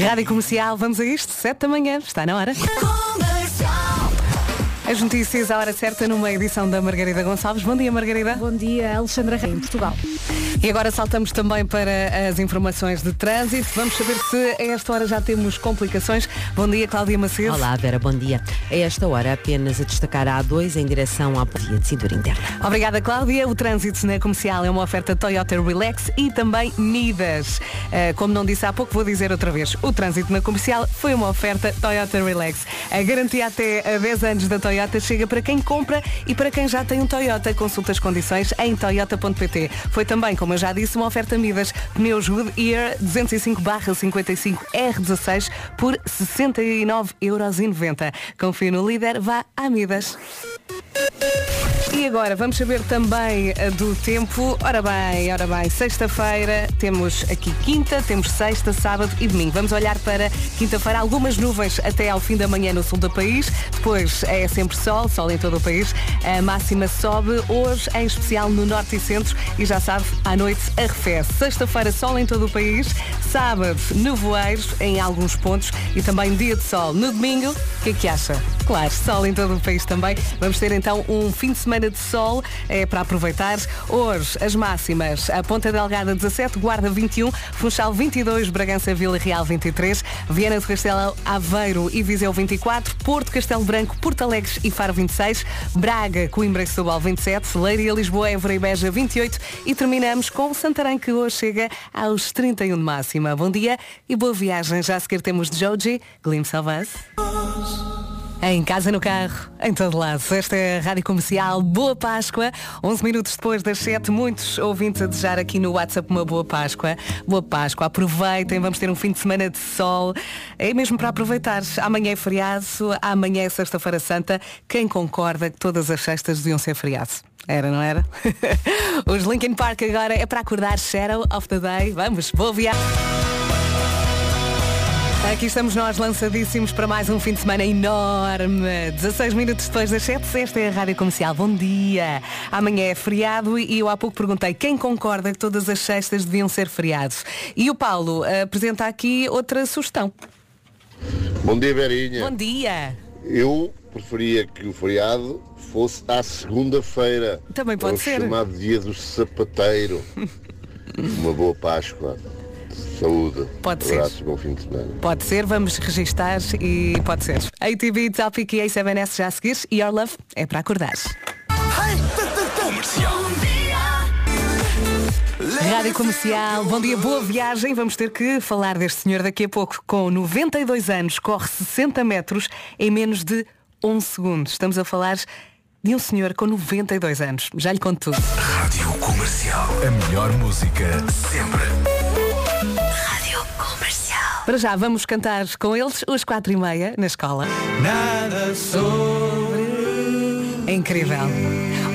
Rádio Comercial, vamos a isto, 7 da manhã, está na hora. As notícias à hora certa numa edição da Margarida Gonçalves. Bom dia, Margarida. Bom dia, Alexandra Reis, em Portugal. E agora saltamos também para as informações de trânsito. Vamos saber se a esta hora já temos complicações. Bom dia, Cláudia Macedo. Olá, Vera, bom dia. A esta hora apenas a destacar a A2 em direção à via de cintura interna. Obrigada, Cláudia. O trânsito na comercial é uma oferta Toyota Relax e também Nidas. Uh, como não disse há pouco, vou dizer outra vez. O trânsito na comercial foi uma oferta Toyota Relax. A garantia até a 10 anos da Toyota chega para quem compra e para quem já tem um Toyota. Consulta as condições em toyota.pt. Foi também, como eu já disse, uma oferta Midas. Pneus Goodyear 205-55 R16 por 69,90€. Confie no líder, vá a Midas. E agora vamos saber também eh, do tempo. Ora bem, ora bem, sexta-feira temos aqui quinta, temos sexta, sábado e domingo. Vamos olhar para quinta-feira, algumas nuvens até ao fim da manhã no sul do país. Depois é sempre sol, sol em todo o país. A máxima sobe hoje, em especial no norte e centro. E já sabe, à noite arrefece. Sexta-feira, sol em todo o país. Sábado, nevoeiros em alguns pontos. E também dia de sol. No domingo, o que é que acha? Claro, sol em todo o país também. Vamos ter então um fim de semana de sol é para aproveitar. Hoje, as máximas. A Ponta Delgada 17, Guarda 21, Funchal 22, Bragança Vila Real 23, Viana do Castelo Aveiro e Viseu 24, Porto Castelo Branco, Porto Alegre e Faro 26, Braga, Coimbra e Setúbal 27, Leiria, Lisboa, Évora e Beja 28 e terminamos com Santarém que hoje chega aos 31 de máxima. Bom dia e boa viagem. Já a seguir temos Joji, Glimpse of Us. Em casa, no carro, em todo lado. Esta é a Rádio Comercial. Boa Páscoa. 11 minutos depois das 7, muitos ouvintes a desejar aqui no WhatsApp uma boa Páscoa. Boa Páscoa. Aproveitem, vamos ter um fim de semana de sol. É mesmo para aproveitar. Amanhã é feriado, amanhã é Sexta-feira Santa. Quem concorda que todas as sextas deviam ser feriado? Era, não era? Os Linkin Park agora é para acordar Shadow of the Day. Vamos, boa viagem. Aqui estamos nós lançadíssimos para mais um fim de semana enorme. 16 minutos depois das 7, esta é a Rádio Comercial. Bom dia. Amanhã é feriado e eu há pouco perguntei quem concorda que todas as sextas deviam ser feriados. E o Paulo apresenta aqui outra sugestão. Bom dia, Verinha. Bom dia. Eu preferia que o feriado fosse à segunda-feira. Também pode é o ser. chamado dia do sapateiro. Uma boa Páscoa. Saúde. Pode um ser. bom fim de semana. Pode ser, vamos registar e pode ser. ATV, Topic e A7S já a seguir. Your Love é para acordar. Rádio Comercial, bom dia, boa viagem. Vamos ter que falar deste senhor daqui a pouco. Com 92 anos, corre 60 metros em menos de 11 segundos. Estamos a falar de um senhor com 92 anos. Já lhe conto tudo. Rádio Comercial. A melhor música sempre. Para já, vamos cantar com eles os 4 e meia na escola. Nada sobre. É incrível.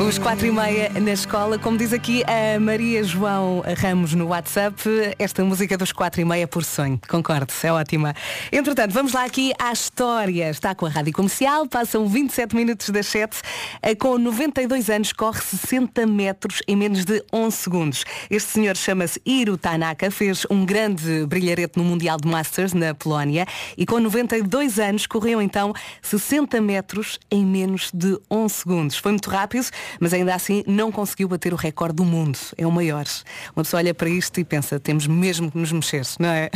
Os 4 e meia na escola, como diz aqui a Maria João Ramos no WhatsApp, esta música dos 4 e meia por sonho. Concordo, é ótima. Entretanto, vamos lá aqui à história. Está com a Rádio Comercial, passam 27 minutos das 7. Eh, Com 92 anos, corre 60 metros em menos de 11 segundos. Este senhor chama-se Hiro Tanaka, fez um grande brilharete no Mundial de Masters na Polónia e com 92 anos correu então 60 metros em menos de 11 segundos. Foi muito rápido, mas ainda assim não conseguiu bater o recorde do mundo. É o maior. Uma pessoa olha para isto e pensa, temos mesmo que nos mexer, não é?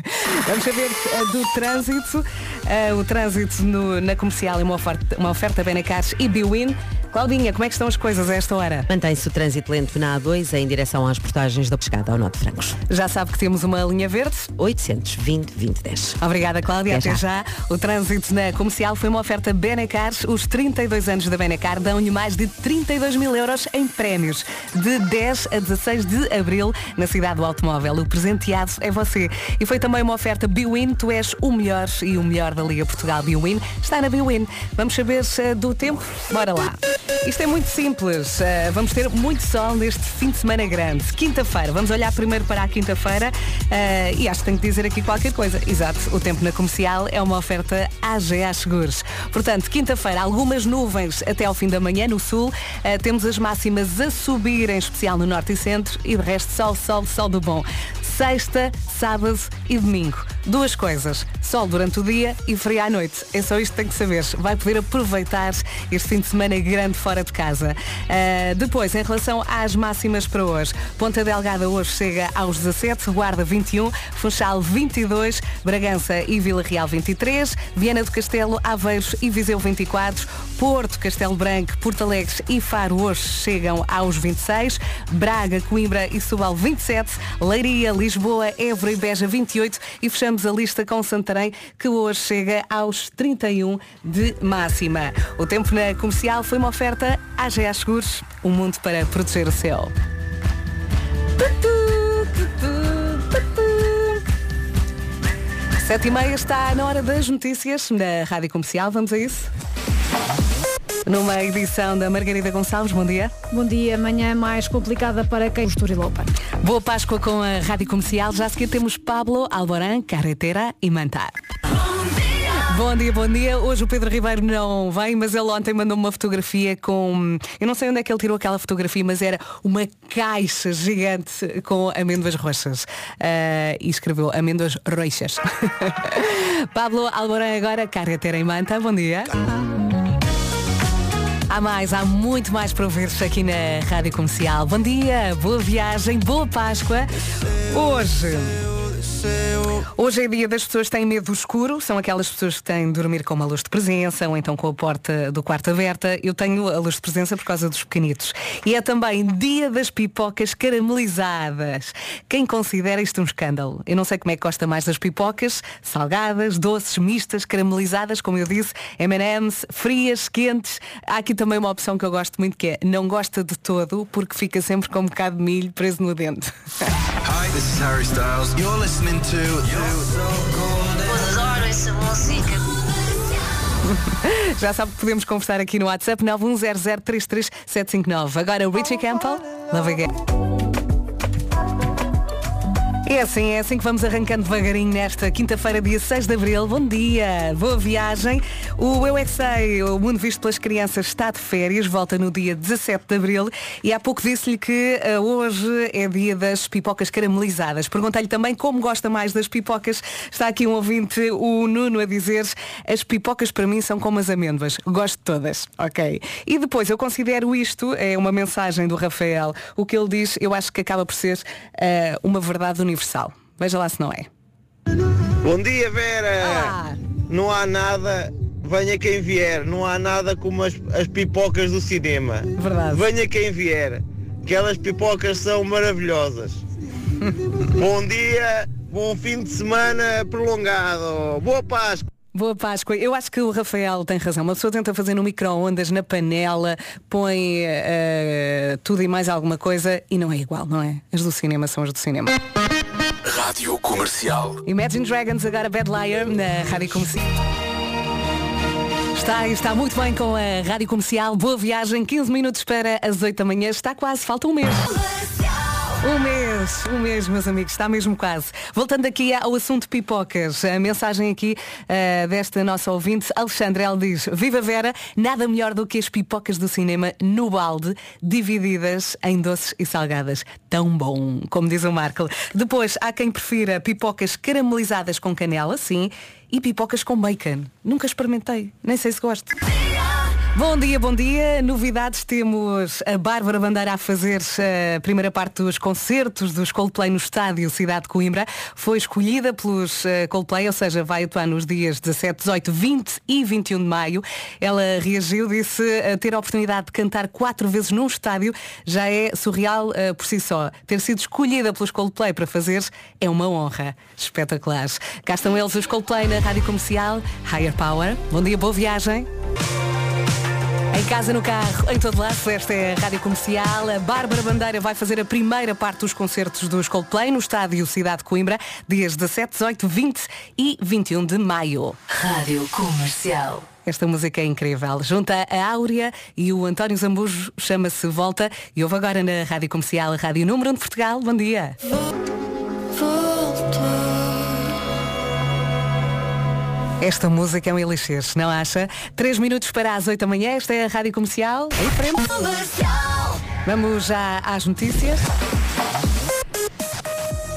Vamos saber do trânsito. Eh, o trânsito no- na comercial é uma oferta, uma oferta Benacares e Biwin. Claudinha, como é que estão as coisas a esta hora? Mantém-se o trânsito lento na A2 em direção às portagens da pescada ao Norte de Francos. Já sabe que temos uma linha verde. 820 2010. Obrigada, Cláudia. Até Até já. O trânsito na comercial foi uma oferta Benacar. Os 32 anos da Benacar dão-lhe mais de 32 mil euros em prémios. De 10 a 16 de abril, na cidade do automóvel. O presenteado é você. E foi também uma oferta Biwin. Tu és o melhor e o melhor da Liga Portugal Biwin. Está na Biwin. Vamos saber eh, do tempo? Bora lá. Isto é muito simples. Eh, vamos ter muito sol neste fim de semana grande. Quinta-feira. Vamos olhar primeiro para a quinta-feira. eh, e acho que tenho que dizer aqui qualquer coisa. Exato. O tempo na comercial é uma oferta AGA Seguros. Portanto, quinta-feira, algumas nuvens até ao fim da manhã no sul. Eh, temos as máximas a subir, em especial no norte e centro. E de resto, sol, sol, sol do bom. Sexta, sábado e domingo. Duas coisas, sol durante o dia e frio à noite. É só isto que tem que saber. Vai poder aproveitar este fim de semana grande fora de casa. Uh, depois, em relação às máximas para hoje, Ponta Delgada hoje chega aos 17, Guarda 21, Funchal 22, Bragança e Vila Real 23, Viana do Castelo, Aveiros e Viseu 24, Porto, Castelo Branco, Porto Alegre e Faro hoje chegam aos 26, Braga, Coimbra e Subal 27, Leiria, Lisboa, Évora e Beja 28 e fechamos a lista com Santarém que hoje chega aos 31 de máxima. O tempo na comercial foi uma oferta à GA Seguros, um mundo para proteger o céu. Sete e meia está na hora das notícias na Rádio Comercial. Vamos a isso? Numa edição da Margarida Gonçalves, bom dia. Bom dia, manhã mais complicada para quem Estoril Open. Boa Páscoa com a Rádio Comercial. Já a seguir temos Pablo, Alborán, Carretera e Mantar. Bom dia, bom dia. Hoje o Pedro Ribeiro não vem, mas ele ontem mandou uma fotografia com. Eu não sei onde é que ele tirou aquela fotografia, mas era uma caixa gigante com amêndoas roxas. Uh, e escreveu amêndoas roxas. Pablo Alborán agora, carretera em Manta. Bom dia. Há mais, há muito mais para ouvir-se aqui na Rádio Comercial. Bom dia, boa viagem, boa Páscoa. Hoje. Hoje é dia das pessoas que têm medo do escuro, são aquelas pessoas que têm de dormir com uma luz de presença ou então com a porta do quarto aberta. Eu tenho a luz de presença por causa dos pequenitos. E é também dia das pipocas caramelizadas. Quem considera isto um escândalo? Eu não sei como é que gosta mais das pipocas, salgadas, doces, mistas, caramelizadas, como eu disse, M&M's, frias, quentes. Há aqui também uma opção que eu gosto muito que é não gosta de todo porque fica sempre com um bocado de milho preso no dente. Hi, listening to. Adoro essa música. Já sabe que podemos conversar aqui no WhatsApp 910033759. Agora o Richie Campbell, Love Again. É assim, é assim que vamos arrancando devagarinho nesta quinta-feira, dia 6 de Abril. Bom dia, boa viagem. O Eu é Sei, o Mundo Visto pelas Crianças, está de férias, volta no dia 17 de Abril e há pouco disse-lhe que uh, hoje é dia das pipocas caramelizadas. Perguntei-lhe também como gosta mais das pipocas. Está aqui um ouvinte, o Nuno, a dizer as pipocas para mim são como as amêndoas. Gosto de todas, ok. E depois, eu considero isto, é uma mensagem do Rafael, o que ele diz, eu acho que acaba por ser uh, uma verdade universal universal. Veja lá se não é. Bom dia, Vera! Ah. Não há nada, venha quem vier, não há nada como as, as pipocas do cinema. Verdade. Venha quem vier, aquelas pipocas são maravilhosas. bom dia, bom fim de semana prolongado. Boa Páscoa! Boa Páscoa. Eu acho que o Rafael tem razão. Uma pessoa tenta fazer no micro-ondas, na panela, põe uh, tudo e mais alguma coisa e não é igual, não é? As do cinema são as do cinema. Rádio Comercial. Imagine Dragons, agora Bad Liar, na Rádio Comercial. Está, está muito bem com a Rádio Comercial. Boa viagem, 15 minutos para as 8 da manhã. Está quase, falta um mês. Um mês, um mês, meus amigos, está mesmo quase. Voltando aqui ao assunto pipocas, a mensagem aqui uh, desta nossa ouvinte, Alexandre, ela diz, Viva Vera, nada melhor do que as pipocas do cinema no balde, divididas em doces e salgadas. Tão bom, como diz o Marco. Depois, há quem prefira pipocas caramelizadas com canela, sim, e pipocas com bacon. Nunca experimentei, nem sei se gosto. Bom dia, bom dia. Novidades temos a Bárbara Bandeira a fazer a primeira parte dos concertos dos Coldplay no estádio Cidade de Coimbra. Foi escolhida pelos eh, Coldplay, ou seja, vai atuar nos dias 17, 18, 20 e 21 de maio. Ela reagiu, disse ter a oportunidade de cantar quatro vezes num estádio já é surreal uh, por si só. Ter sido escolhida pelos Coldplay para fazer é uma honra. Espetacular. Cá estão eles, os Coldplay na Rádio Comercial, Higher Power. Bom dia, boa viagem. Em casa, no carro, em todo lado, esta é a Rádio Comercial. A Bárbara Bandeira vai fazer a primeira parte dos concertos dos Coldplay no estádio Cidade de Coimbra, dias 17, 18, 20 e 21 de maio. Rádio Comercial. Esta música é incrível. Junta a Áurea e o António Zambujo chama-se Volta e houve agora na Rádio Comercial, a Rádio Número 1 de Portugal. Bom dia. Esta música é um elixir, não acha? Três minutos para as oito da manhã, esta é a Rádio Comercial. Em frente. Vamos já às notícias.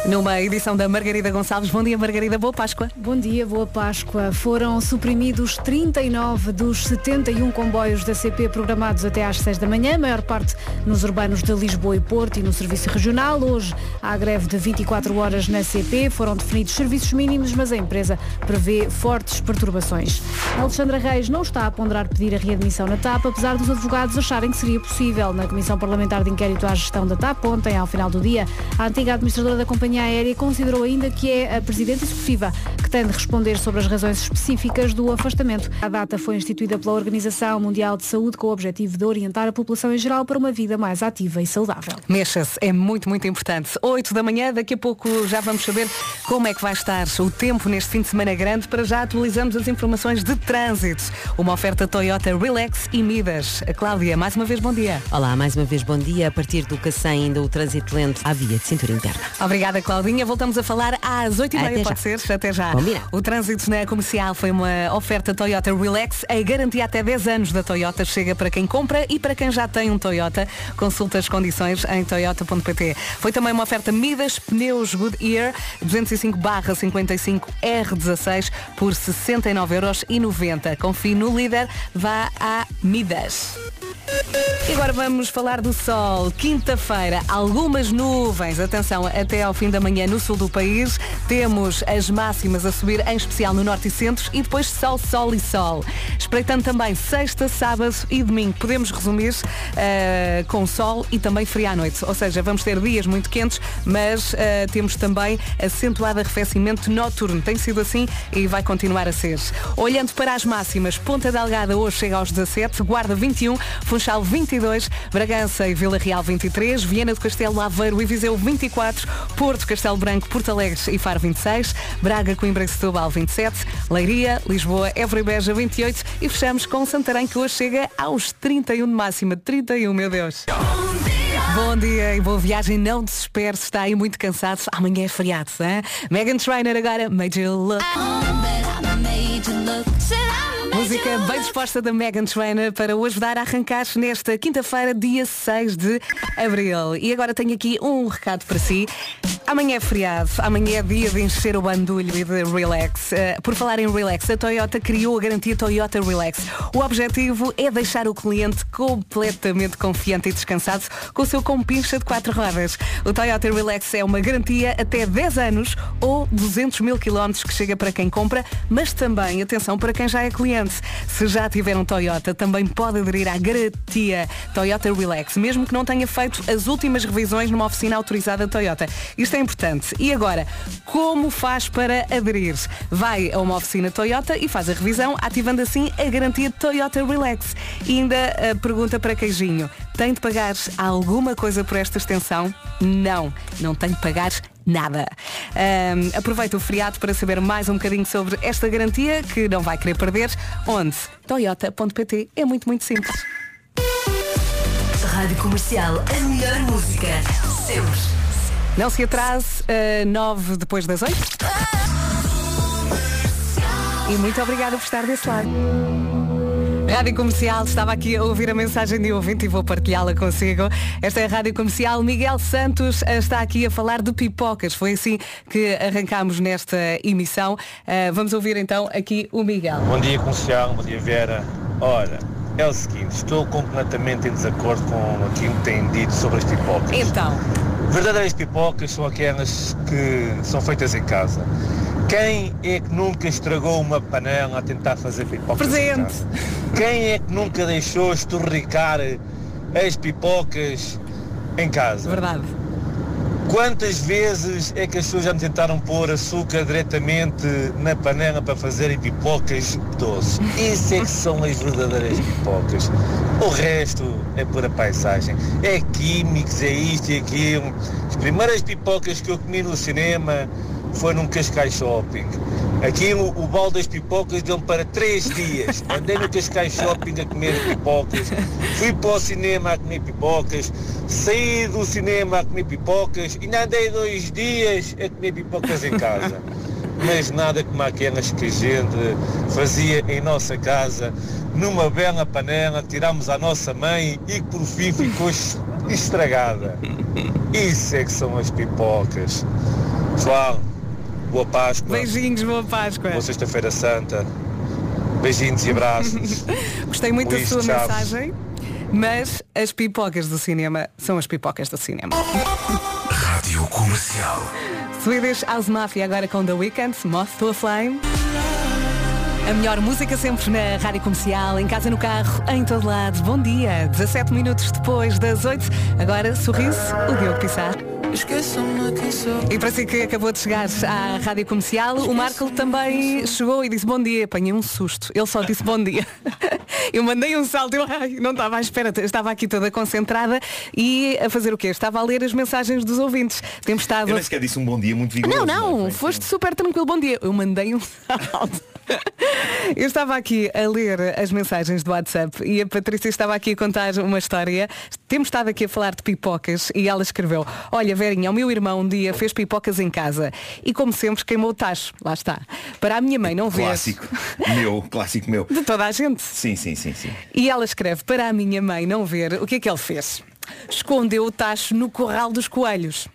Numa edição da Margarida Gonçalves. Bom dia, Margarida. Boa Páscoa. Bom dia, boa Páscoa. Foram suprimidos 39 dos 71 comboios da CP programados até às 6 da manhã, a maior parte nos urbanos de Lisboa e Porto e no serviço regional. Hoje há greve de 24 horas na CP. Foram definidos serviços mínimos, mas a empresa prevê fortes perturbações. Alexandra Reis não está a ponderar pedir a readmissão na TAP, apesar dos advogados acharem que seria possível. Na Comissão Parlamentar de Inquérito à Gestão da TAP, ontem, ao final do dia, a antiga administradora da companhia aérea considerou ainda que é a Presidente Executiva que tem de responder sobre as razões específicas do afastamento. A data foi instituída pela Organização Mundial de Saúde com o objetivo de orientar a população em geral para uma vida mais ativa e saudável. Mexa-se, é muito, muito importante. 8 da manhã, daqui a pouco já vamos saber como é que vai estar o tempo neste fim de semana grande. Para já atualizamos as informações de trânsito. Uma oferta Toyota Relax e Midas. A Cláudia, mais uma vez, bom dia. Olá, mais uma vez bom dia. A partir do Cacém ainda o trânsito lento à via de cintura interna. Obrigada, Claudinha. Voltamos a falar às 8h30, Até pode já. ser? Até já. Combinado. O trânsito na comercial foi uma oferta Toyota Relax. A garantia até 10 anos da Toyota chega para quem compra e para quem já tem um Toyota. Consulta as condições em toyota.pt. Foi também uma oferta Midas Pneus Goodyear 205 55 R16 por 69,90€. Confie no líder, vá a Midas. E agora vamos falar do sol. Quinta-feira, algumas nuvens. Atenção, até ao fim da manhã no sul do país. Temos as máximas a subir, em especial no norte e centro. E depois sol, sol e sol. Espreitando também sexta, sábado e domingo. Podemos resumir eh, com sol e também frio à noite. Ou seja, vamos ter dias muito quentes, mas eh, temos também acentuado arrefecimento noturno. Tem sido assim e vai continuar a ser. Olhando para as máximas, Ponta Delgada hoje chega aos 17, Guarda 21, Funchal 22, Bragança e Vila Real 23, Viena do Castelo, Aveiro e Viseu 24, Porto, Castelo Branco, Porto Alegre e Faro 26, Braga, Coimbra e Setúbal 27, Leiria, Lisboa, Évora e Beja 28 e fechamos com Santarém que hoje chega aos 31 de máxima. 31, meu Deus. Bom dia e boa viagem. Não desespere se está aí muito cansado. Amanhã é feriado, hein? Megan Trainer agora, You Look. Música bem disposta da Megan Trainer para o ajudar a arrancar nesta quinta-feira, dia 6 de abril. E agora tenho aqui um recado para si. Amanhã é feriado, amanhã é dia de encher o bandulho e de relax. Eh, por falar em relax, a Toyota criou a garantia Toyota Relax. O objetivo é deixar o cliente completamente confiante e descansado com o seu compincha de quatro rodas. O Toyota Relax é uma garantia até 10 anos ou 200 mil quilómetros que chega para quem compra, mas também, atenção, para quem já é cliente. Se já tiver um Toyota, também pode aderir à garantia Toyota Relax, mesmo que não tenha feito as últimas revisões numa oficina autorizada Toyota. Isto é importante. E agora, como faz para aderir? Vai a uma oficina Toyota e faz a revisão, ativando assim a garantia Toyota Relax. E ainda a pergunta para Queijinho. Tem de pagar alguma coisa por esta extensão? Não, não tem de pagar nada. Ahm, aproveita o feriado para saber mais um bocadinho sobre esta garantia que não vai querer perder. Onde? Toyota.pt. É muito, muito simples. Rádio Comercial, a melhor música. Sempre. Não se atrase, uh, 9 depois das 8. E muito obrigada por estar desse lado. Rádio Comercial, estava aqui a ouvir a mensagem de ouvinte e vou partilhá-la consigo. Esta é a Rádio Comercial. Miguel Santos eh, está aqui a falar de pipocas. Foi assim que arrancámos nesta emissão. Eh, vamos ouvir então aqui o Miguel. Bom dia comercial, bom dia Vera. Ora, é o seguinte, estou completamente em desacordo com aquilo que têm dito sobre as pipocas. Então, Verdadeiras pipocas são aquelas que são feitas em casa. Quem é que nunca estragou uma panela a tentar fazer pipocas Presente. Quem é que nunca deixou esturricar as pipocas em casa? verdade. Quantas vezes é que as pessoas já me tentaram pôr açúcar diretamente na panela para fazerem pipocas doces? Isso é que são as verdadeiras pipocas. O resto é pura paisagem. É químicos, é isto e aquilo. As primeiras pipocas que eu comi no cinema foi num Cascais Shopping. Aquilo, o balde das pipocas deu-me para três dias. Andei no Cascais Shopping a comer pipocas. Fui para o cinema a comer pipocas. Saí do cinema a comer pipocas. E andei dois dias a comer pipocas em casa. Mas nada como aquelas que a gente fazia em nossa casa, numa bela panela, tirámos à nossa mãe e por fim ficou es- estragada. Isso é que são as pipocas. Pessoal, boa Páscoa. Beijinhos, boa Páscoa. Boa Sexta-feira Santa. Beijinhos e abraços. Gostei muito Luís da sua Chaves. mensagem, mas as pipocas do cinema são as pipocas do cinema. Rádio Comercial. Swedish House Mafia agora com The Weeknd, Moth to a Flame. A melhor música sempre na rádio comercial, em casa, no carro, em todo lado. Bom dia, 17 minutos depois das 8. Agora, sorriso, o Diogo Pissar. E para si que acabou de chegar à rádio comercial, o Marco também chegou e disse bom dia. Apanhei um susto. Ele só disse bom dia. Eu mandei um salto, eu ai, não estava à espera, estava aqui toda concentrada e a fazer o quê? Estava a ler as mensagens dos ouvintes. Temos estado. Eu nem sequer disse um bom dia muito vigoroso. Não, não, é? Foi- foste super tranquilo. Bom dia. Eu mandei um salto. Eu estava aqui a ler as mensagens do WhatsApp e a Patrícia estava aqui a contar uma história. Temos estado aqui a falar de pipocas e ela escreveu, olha Verinha, o meu irmão um dia fez pipocas em casa e como sempre queimou o tacho. Lá está. Para a minha mãe não ver. Clássico. meu, clássico meu. De toda a gente. Sim, sim, sim, sim. E ela escreve, para a minha mãe não ver, o que é que ele fez? Escondeu o tacho no corral dos coelhos.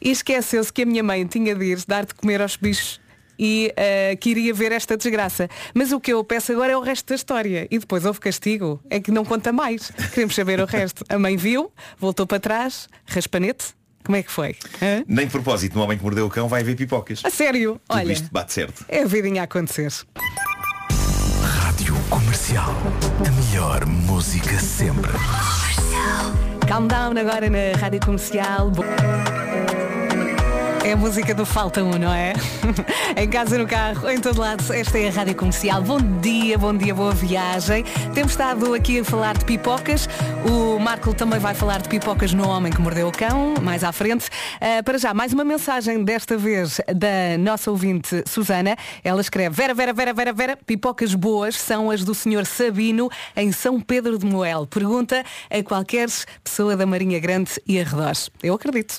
E esqueceu-se que a minha mãe tinha de ir dar de comer aos bichos e eh, que iria ver esta desgraça. Mas o que eu peço agora é o resto da história. E depois houve castigo. É que não conta mais. Queremos saber o resto. A mãe viu, voltou para trás, raspanete. Como é que foi? Hã? Nem de propósito, no homem que mordeu o cão vai ver pipocas. A sério? Tudo Olha, isto bate certo. é a vidinha a acontecer. Rádio Comercial. A melhor música sempre. Calm down agora na rádio comercial. Bo- É a música do Falta 1, não é? em casa, no carro, em todo lado, esta é a Rádio Comercial. Bom dia, bom dia, boa viagem. Temos estado aqui a falar de pipocas. O Marco também vai falar de pipocas no Homem que Mordeu o Cão, mais à frente. Ah, para já, mais uma mensagem, desta vez da nossa ouvinte Susana. Ela escreve, Vera, Vera, Vera, Vera, Vera, pipocas boas são as do Sr. Sabino em São Pedro de Moel. Pergunta a qualquer pessoa da Marinha Grande e arredores. Eu acredito.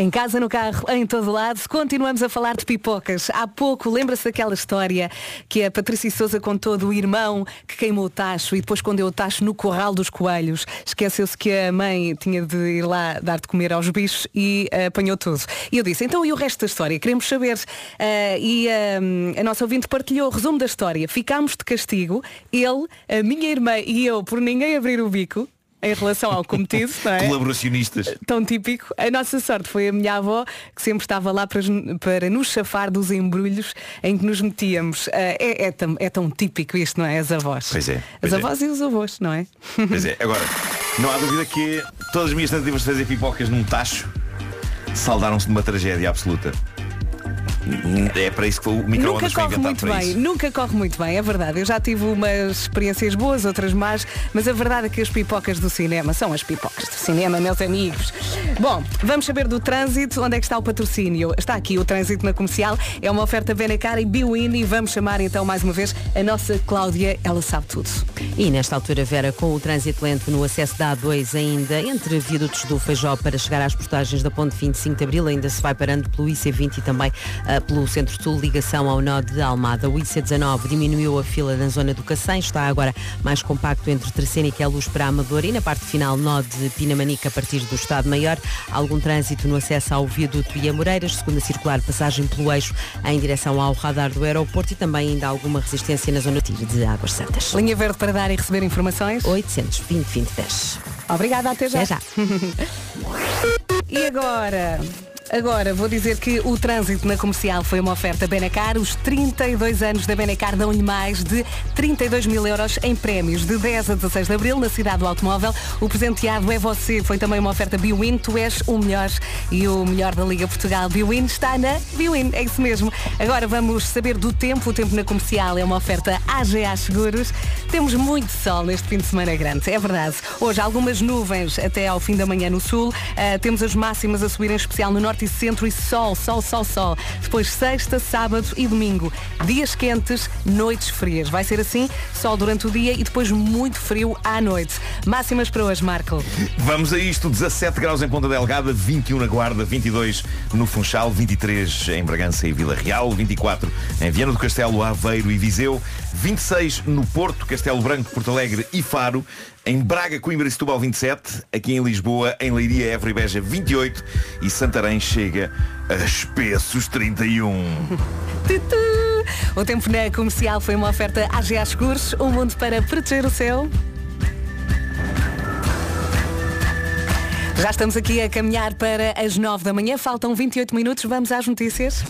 Em casa, no carro, em todo lado, continuamos a falar de pipocas. Há pouco, lembra-se daquela história que a Patrícia Souza contou do irmão que queimou o tacho e depois escondeu o tacho no corral dos coelhos. Esqueceu-se que a mãe tinha de ir lá dar de comer aos bichos e eh, apanhou tudo. E eu disse, então e o resto da história? Queremos saber. Eh, e eh, a nossa ouvinte partilhou o resumo da história. Ficámos de castigo, ele, a minha irmã e eu, por ninguém abrir o bico. Em relação ao cometido, não é? Colaboracionistas. tão típico. A nossa sorte foi a minha avó, que sempre estava lá para, para nos chafar dos embrulhos em que nos metíamos. Ah, é, é tão, é tão típico isto, não é? As avós. Pois é, As pois é. avós e os avós, não é? Pois é, agora, não há dúvida que todas as minhas tentativas de fazer pipocas num tacho saldaram-se de uma tragédia absoluta. É para isso que o Nunca micro-ondas foi corre inventado muito para bem, isso. nunca corre muito bem, é verdade. Eu já tive umas experiências boas, outras más, mas a verdade é que as pipocas do cinema são as pipocas do cinema, meus amigos. Bom, vamos saber do trânsito, onde é que está o patrocínio? Está aqui o trânsito na comercial, é uma oferta Benacar e Biwin e vamos chamar então mais uma vez a nossa Cláudia, ela sabe tudo. E nesta altura, Vera, com o trânsito lento no acesso da A2 ainda, entre viadutos do Feijó para chegar às portagens da Ponte 25 de Abril, ainda se vai parando pelo IC20 e também pelo Centro-Sul, ligação ao nó de Almada. O IC19 diminuiu a fila na zona do Cacém, está agora mais compacto entre Terceira e Luz para a Amadora e na parte final nó de Pinamanica a partir do Estado Maior. Algum trânsito no acesso ao viaduto e a Moreiras, segunda circular, passagem pelo eixo em direção ao radar do aeroporto e também ainda alguma resistência na zona de Águas Santas. Linha verde para dar e receber informações? 820 2010. Obrigada, até já. Até já. E agora? Agora vou dizer que o trânsito na comercial foi uma oferta Benacar. Os 32 anos da Benacar dão-lhe mais de 32 mil euros em prémios. De 10 a 16 de abril, na cidade do automóvel, o presenteado é você. Foi também uma oferta Biwin. Tu és o melhor e o melhor da Liga Portugal. Biwin está na Biwin. É isso mesmo. Agora vamos saber do tempo. O tempo na comercial é uma oferta AGA Seguros. Temos muito sol neste fim de semana grande. É verdade. Hoje algumas nuvens até ao fim da manhã no sul. Ah, temos as máximas a subir em especial no norte e centro e sol, sol, sol, sol. Depois sexta, sábado e domingo. Dias quentes, noites frias. Vai ser assim, sol durante o dia e depois muito frio à noite. Máximas para hoje, Marco. Vamos a isto, 17 graus em Ponta Delgada, 21 na Guarda, 22 no Funchal, 23 em Bragança e Vila Real, 24 em Viana do Castelo, Aveiro e Viseu, 26 no Porto, Castelo Branco, Porto Alegre e Faro, em Braga, Coimbra e Setúbal 27, aqui em Lisboa, em Leiria, Évora e Beja 28 e Santarém chega a espessos 31. Tutu. O tempo na comercial foi uma oferta AGA Seguros, um mundo para proteger o céu. Já estamos aqui a caminhar para as 9 da manhã, faltam 28 minutos, vamos às notícias.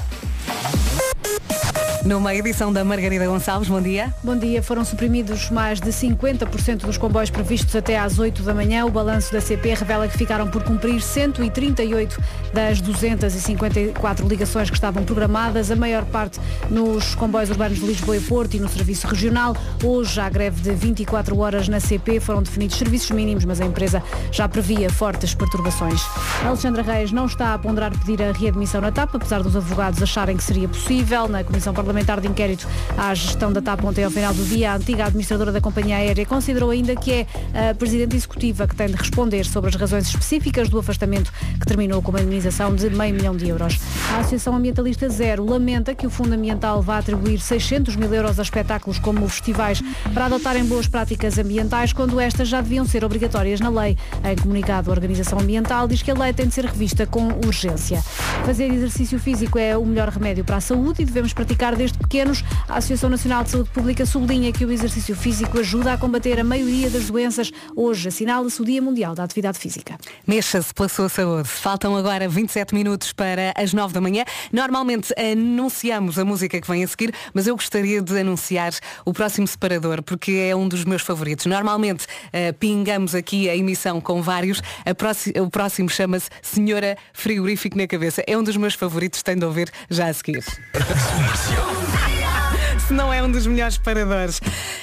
Numa edição da Margarida Gonçalves, bom dia. Bom dia. Foram suprimidos mais de 50% dos comboios previstos até às 8 da manhã. O balanço da CP revela que ficaram por cumprir 138 das 254 ligações que estavam programadas, a maior parte nos comboios urbanos de Lisboa e Porto e no serviço regional. Hoje, à greve de 24 horas na CP, foram definidos serviços mínimos, mas a empresa já previa fortes perturbações. Alexandra Reis não está a ponderar pedir a readmissão na TAP, apesar dos advogados acharem que seria possível. Na Comissão Parlamentar de Inquérito à gestão da TAP ontem ao final do dia, a antiga administradora da companhia aérea considerou ainda que é a Presidente Executiva que tem de responder sobre as razões específicas do afastamento que terminou com uma indenização de meio milhão de euros. A Associação Ambientalista Zero lamenta que o Fundo Ambiental vá atribuir 600 mil euros a espetáculos como festivais para adotarem boas práticas ambientais quando estas já deviam ser obrigatórias na lei. Em comunicado, a Organização Ambiental diz que a lei tem de ser revista com urgência. Fazer exercício físico é o melhor remédio para a saúde e devemos praticar desde pequenos. A Associação Nacional de Saúde Pública sublinha que o exercício físico ajuda a combater a maioria das doenças. Hoje assinala-se o Dia Mundial da Atividade Física. Mexa-se pela sua saúde. Faltam agora 27 minutos para as 9 da manhã. Normalmente anunciamos a música que vem a seguir, mas eu gostaria de anunciar o próximo separador, porque é um dos meus favoritos. Normalmente uh, pingamos aqui a emissão com vários. Próxima, o próximo chama-se Senhora Frigorífico na Cabeça. É um dos meus favoritos, tem de ouvir já a seguir. Se não é um dos melhores paradores.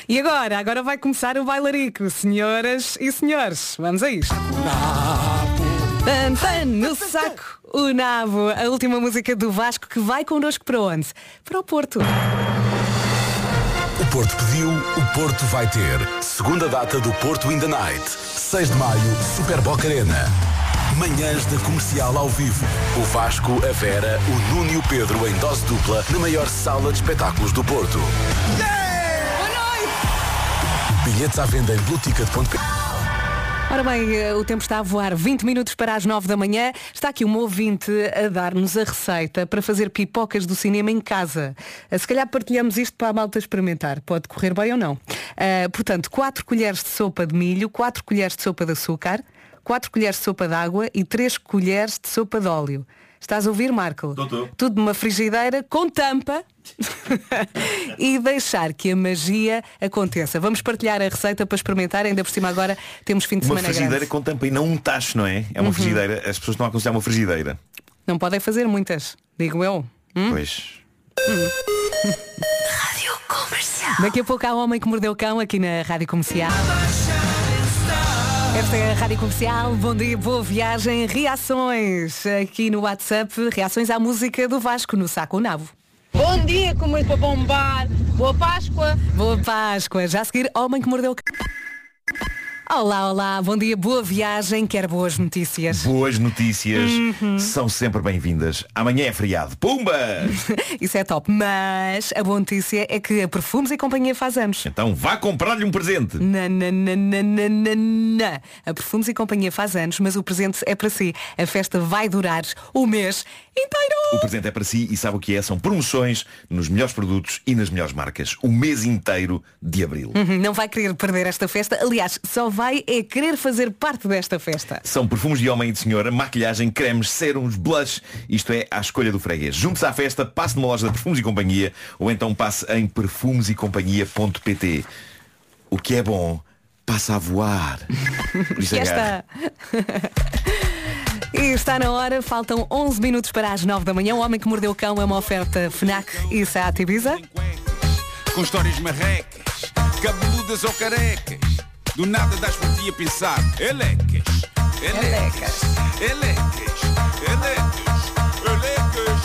E agora? Agora vai começar o bailarico. Senhoras e senhores, vamos a isto. Pan, pan, no saco, o nabo. A última música do Vasco que vai connosco para onde? Para o Porto. O Porto pediu, o Porto vai ter. Segunda data do Porto in the Night. 6 de maio, Super Boca Arena. Manhãs da Comercial ao vivo. O Vasco, a Vera, o Nuno e o Pedro em dose dupla na maior sala de espetáculos do Porto. Bilhetes à venda em blueticket.pt Ora bem, eh, o tempo está a voar 20 minutos para as 9 da manhã. Está aqui um ouvinte a dar-nos a receita para fazer pipocas do cinema em casa. Eh, Se calhar partilhamos isto para a malta experimentar. Pode correr bem ou não. Uh, portanto, 4 colheres de sopa de milho, 4 colheres de sopa de açúcar, 4 colheres de sopa de água e 3 colheres de sopa de óleo. Estás a ouvir, Marco? Tô. Tudo numa frigideira com tampa e deixar que a magia aconteça. Vamos partilhar a receita para experimentar. Ainda por cima agora temos fim de Uma semana frigideira grande. com tampa e não um tacho, não é? É uma frigideira. As pessoas estão a aconselhar uma frigideira. Não podem fazer muitas, digo eu. Pois. Rádio Comercial. Daqui a pouco há o Homem que Mordeu o Cão aqui na Rádio Comercial. Esta é a Rádio Comercial, bom dia, boa viagem, reações aqui no WhatsApp, reações à música do Vasco no Saco Navo. Bom dia, com muito para bombar. Boa Páscoa. Boa Páscoa, já a seguir, Homem que Mordeu. Olá, olá, bom dia, boa viagem, quer boas notícias. Boas notícias Uhum. são sempre bem-vindas. Amanhã é feriado. Pumba! Isso é top, mas a boa notícia é que a Perfumes e Companhia faz anos. Então vá comprar-lhe um presente. Na, na, na, na, na, na, na. A Perfumes e Companhia faz anos, mas o presente é para si. A festa vai durar o mês inteiro. O presente é para si e sabe o que é? São promoções nos melhores produtos e nas melhores marcas. O mês inteiro de abril. Uhum, Não vai querer perder esta festa. Aliás, só vai é querer fazer parte desta festa. São perfumes de homem e de senhora, maquilhagem, cremes, serums, blush. Isto é à escolha do freguês. Junte-se à festa, passe numa loja da Perfumes e Companhia ou então passe em perfumesecompanhia.pt. O que é bom, passa a voar. Por isso E agarra. esta... E está na hora, faltam 11 minutos para as 9 da manhã. O Homem que Mordeu o Cão é uma oferta FNAC e Seat Ibiza. Com histórias marrecas, cabeludas ou carecas. Do nada das por ti a pensar. Elecas, elecas, elecas, elecas, elecas.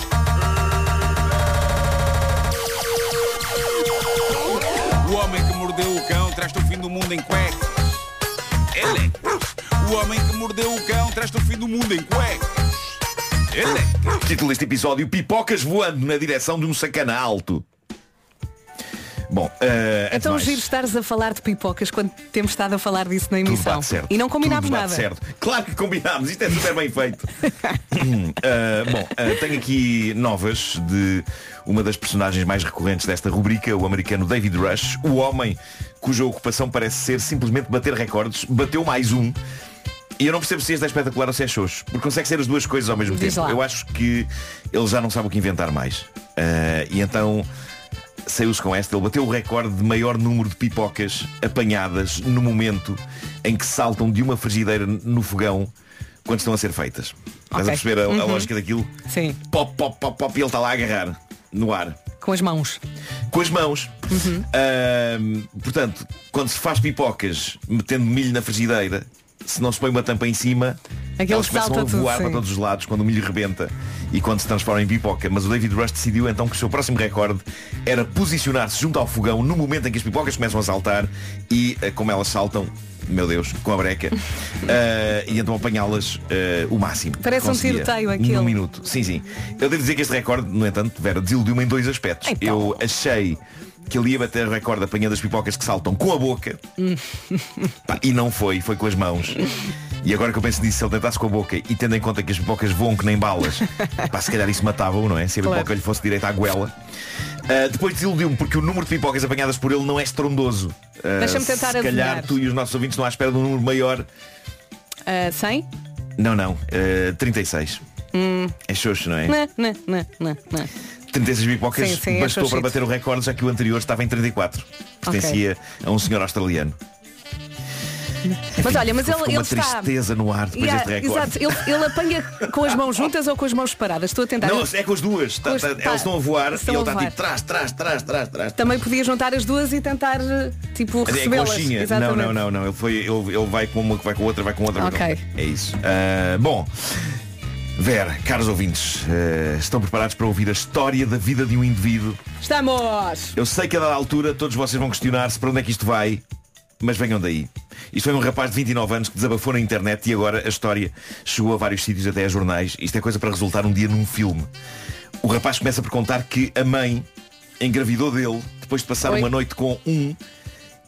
O homem que mordeu o cão traz-te o fim do mundo em cuecas. Elecas. O homem que mordeu o cão traz-te o fim do mundo em cuecas. Título deste episódio, pipocas voando na direção de um sacana alto. Bom, de Então mais, giro estares a falar de pipocas quando temos estado a falar disso na emissão. E não combinámos nada. certo. Claro que combinámos, isto é super bem feito. Eh, bom, eh, tenho aqui novas de uma das personagens mais recorrentes desta rubrica, o americano David Rush, o homem cuja ocupação parece ser simplesmente bater recordes, bateu mais um. E eu não percebo se este é espetacular ou se é xoxo, porque consegue ser as duas coisas ao mesmo Diz tempo. lá. Eu acho que ele já não sabe o que inventar mais. Eh, e então saiu-se com esta. Ele bateu o recorde de maior número de pipocas apanhadas no momento em que saltam de uma frigideira no fogão quando estão a ser feitas. Estás a perceber a, a Uhum. lógica daquilo? Sim. Pop, pop, pop, pop, e ele está lá a agarrar no ar. Com as mãos. Com as mãos. Uhum. Ahm, portanto, quando se faz pipocas metendo milho na frigideira, se não se põe uma tampa em cima, Aquilo elas começam a tudo, voar sim. para todos os lados quando o milho rebenta e quando se transforma em pipoca. Mas o David Rush decidiu então que o seu próximo recorde era posicionar-se junto ao fogão no momento em que as pipocas começam a saltar e, eh, como elas saltam, meu Deus, com a breca, eh, e então apanhá-las eh, o máximo. Parece um tiroteio aquilo. Num minuto. Sim, sim. Eu devo dizer que este recorde, no entanto, Vera, desiludiu-me em dois aspectos. Então. Eu achei que ele ia bater recorde apanhando as pipocas que saltam com a boca Pá, e não foi, foi com as mãos. E agora que eu penso nisso, se ele tentasse com a boca e tendo em conta que as pipocas voam que nem balas, pá, se calhar isso matava-o, não é? Se a Claro. pipoca lhe fosse direita à goela. Ah, depois desiludiu-me porque o número de pipocas apanhadas por ele não é estrondoso. Ah, Deixa-me tentar Se calhar adivinhar. tu e os nossos ouvintes estão à espera de um número maior. Ah, 100? Não, não. ah, 36. Hum. É xoxo, não é? Não, não, não, não, não. 36 pipocas Sim, sim, é bastou para bater o recorde, já que o anterior estava em 34. Pertencia a um senhor australiano. Mas olha, mas ele, ele uma está. tristeza no ar depois Yeah, deste recorde. exato, ele, ele apanha com as mãos juntas ou com as mãos separadas? Estou a tentar. Não, é com as duas. Tá- Com as- tá- tá- elas estão a voar estão e ele está tipo trás, trás, trás, trás, trás. Também podia juntar as duas e tentar, tipo, É recebê-las. conchinha. Não, não, não, não. Ele, foi, ele, ele vai com uma, vai com outra, vai com outra. com Ok. outra. É isso. Ah, bom. Vera, caros ouvintes, eh, estão preparados para ouvir a história da vida de um indivíduo? Estamos! Eu sei que a dada altura todos vocês vão questionar-se para onde é que isto vai, mas venham daí. Isto foi um rapaz de 29 anos que desabafou na internet e agora a história chegou a vários sítios, até a jornais. Isto é coisa para resultar um dia num filme. O rapaz começa por contar que a mãe engravidou dele depois de passar Oi. uma noite com um,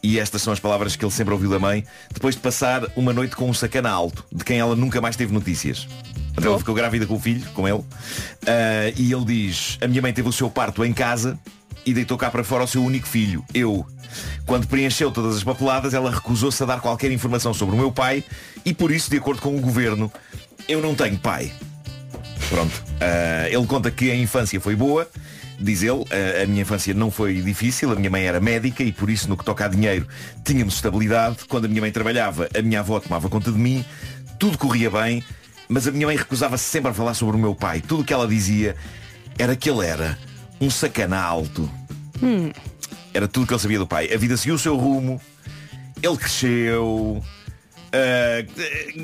e estas são as palavras que ele sempre ouviu da mãe, depois de passar uma noite com um sacana alto, de quem ela nunca mais teve notícias. Então ela ficou grávida com o filho, com ele, ah, e ele diz, a minha mãe teve o seu parto em casa e deitou cá para fora o seu único filho, eu. Quando preencheu todas as papeladas, ela recusou-se a dar qualquer informação sobre o meu pai e por isso, de acordo com o governo, eu não tenho pai. Pronto. Ah, ele conta que a infância foi boa, diz ele, a minha infância não foi difícil, a minha mãe era médica e por isso no que toca a dinheiro tínhamos estabilidade. Quando a minha mãe trabalhava, a minha avó tomava conta de mim, tudo corria bem, mas a minha mãe recusava-se sempre a falar sobre o meu pai. Tudo o que ela dizia era que ele era um sacana alto. Hum. Era tudo que ele sabia do pai. A vida seguiu o seu rumo, ele cresceu, ah,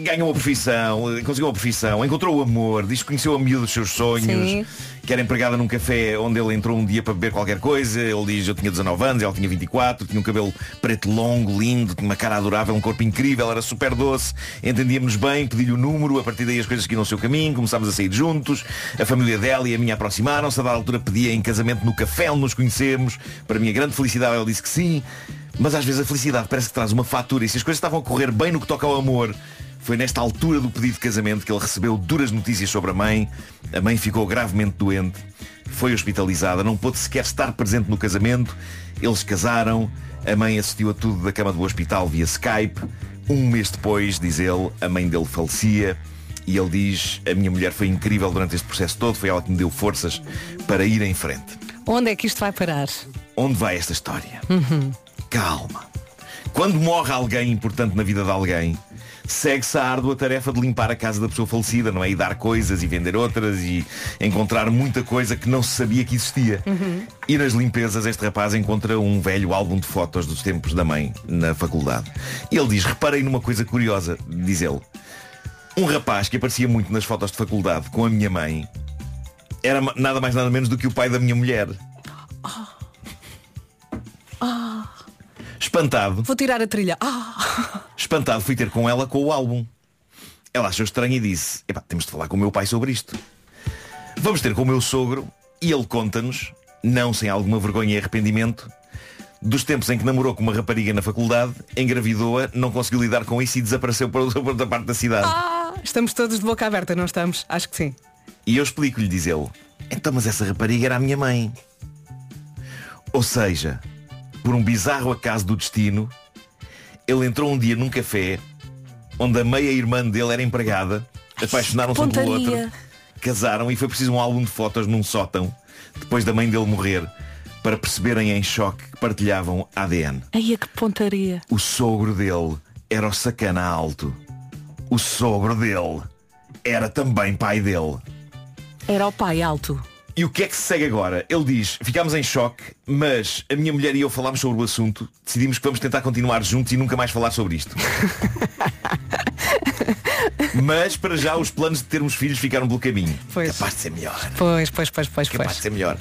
ganhou uma profissão, conseguiu uma profissão, encontrou o amor, diz que conheceu a miúda dos seus sonhos, Sim. que era empregada num café onde ele entrou um dia para beber qualquer coisa. Ele diz, eu tinha 19 anos, ela tinha 24, tinha um cabelo preto longo, lindo, tinha uma cara adorável, um corpo incrível, era super doce, entendíamos bem, pedi-lhe o número, a partir daí as coisas seguiram o seu caminho, começámos a sair juntos, a família dela e a minha aproximaram-se, a dada altura pedia em casamento no café onde nos conhecemos, para a minha grande felicidade ele disse que sim, mas às vezes a felicidade parece que traz uma fatura e se as coisas estavam a correr bem no que toca ao amor, foi nesta altura do pedido de casamento que ele recebeu duras notícias sobre a mãe. A mãe ficou gravemente doente, foi hospitalizada, não pôde sequer estar presente no casamento. Eles casaram, a mãe assistiu a tudo da cama do hospital via Skype. Um mês depois, diz ele, a mãe dele falecia. E ele diz, a minha mulher foi incrível durante este processo todo, foi ela que me deu forças para ir em frente. Onde é que isto vai parar? Onde vai esta história? Uhum. Calma. Quando morre alguém importante na vida de alguém, segue-se a árdua tarefa de limpar a casa da pessoa falecida, não é? E dar coisas e vender outras e encontrar muita coisa que não se sabia que existia. Uhum. E nas limpezas este rapaz encontra um velho álbum de fotos dos tempos da mãe na faculdade. E ele diz, reparei numa coisa curiosa, diz ele. Um rapaz que aparecia muito nas fotos de faculdade com a minha mãe era nada mais nada menos do que o pai da minha mulher. Espantado, vou tirar a trilha. Ah, espantado fui ter com ela com o álbum. Ela achou estranho e disse, epá, temos de falar com o meu pai sobre isto. Vamos ter com o meu sogro e ele conta-nos, não sem alguma vergonha e arrependimento, Dos tempos em que namorou com uma rapariga na faculdade, engravidou-a, não conseguiu lidar com isso e desapareceu para outra parte da cidade. Ah, estamos todos de boca aberta, não estamos? Acho que sim. E eu explico-lhe, diz ele, então mas essa rapariga era a minha mãe. Ou seja, por um bizarro acaso do destino, ele entrou um dia num café onde a meia-irmã dele era empregada, apaixonaram-se um pelo outro, casaram e foi preciso um álbum de fotos num sótão, depois da mãe dele morrer, para perceberem em choque que partilhavam ADN. Ai, que pontaria. O sogro dele era o sacana alto. O sogro dele era também pai dele. Era o pai alto. E o que é que se segue agora? Ele diz, ficámos em choque, mas a minha mulher e eu falámos sobre o assunto, decidimos que vamos tentar continuar juntos e nunca mais falar sobre isto. mas para já os planos de termos filhos ficaram pelo caminho. Pois. Capaz de ser melhor. Pois, pois, pois, pois, Capaz pois. de ser melhor.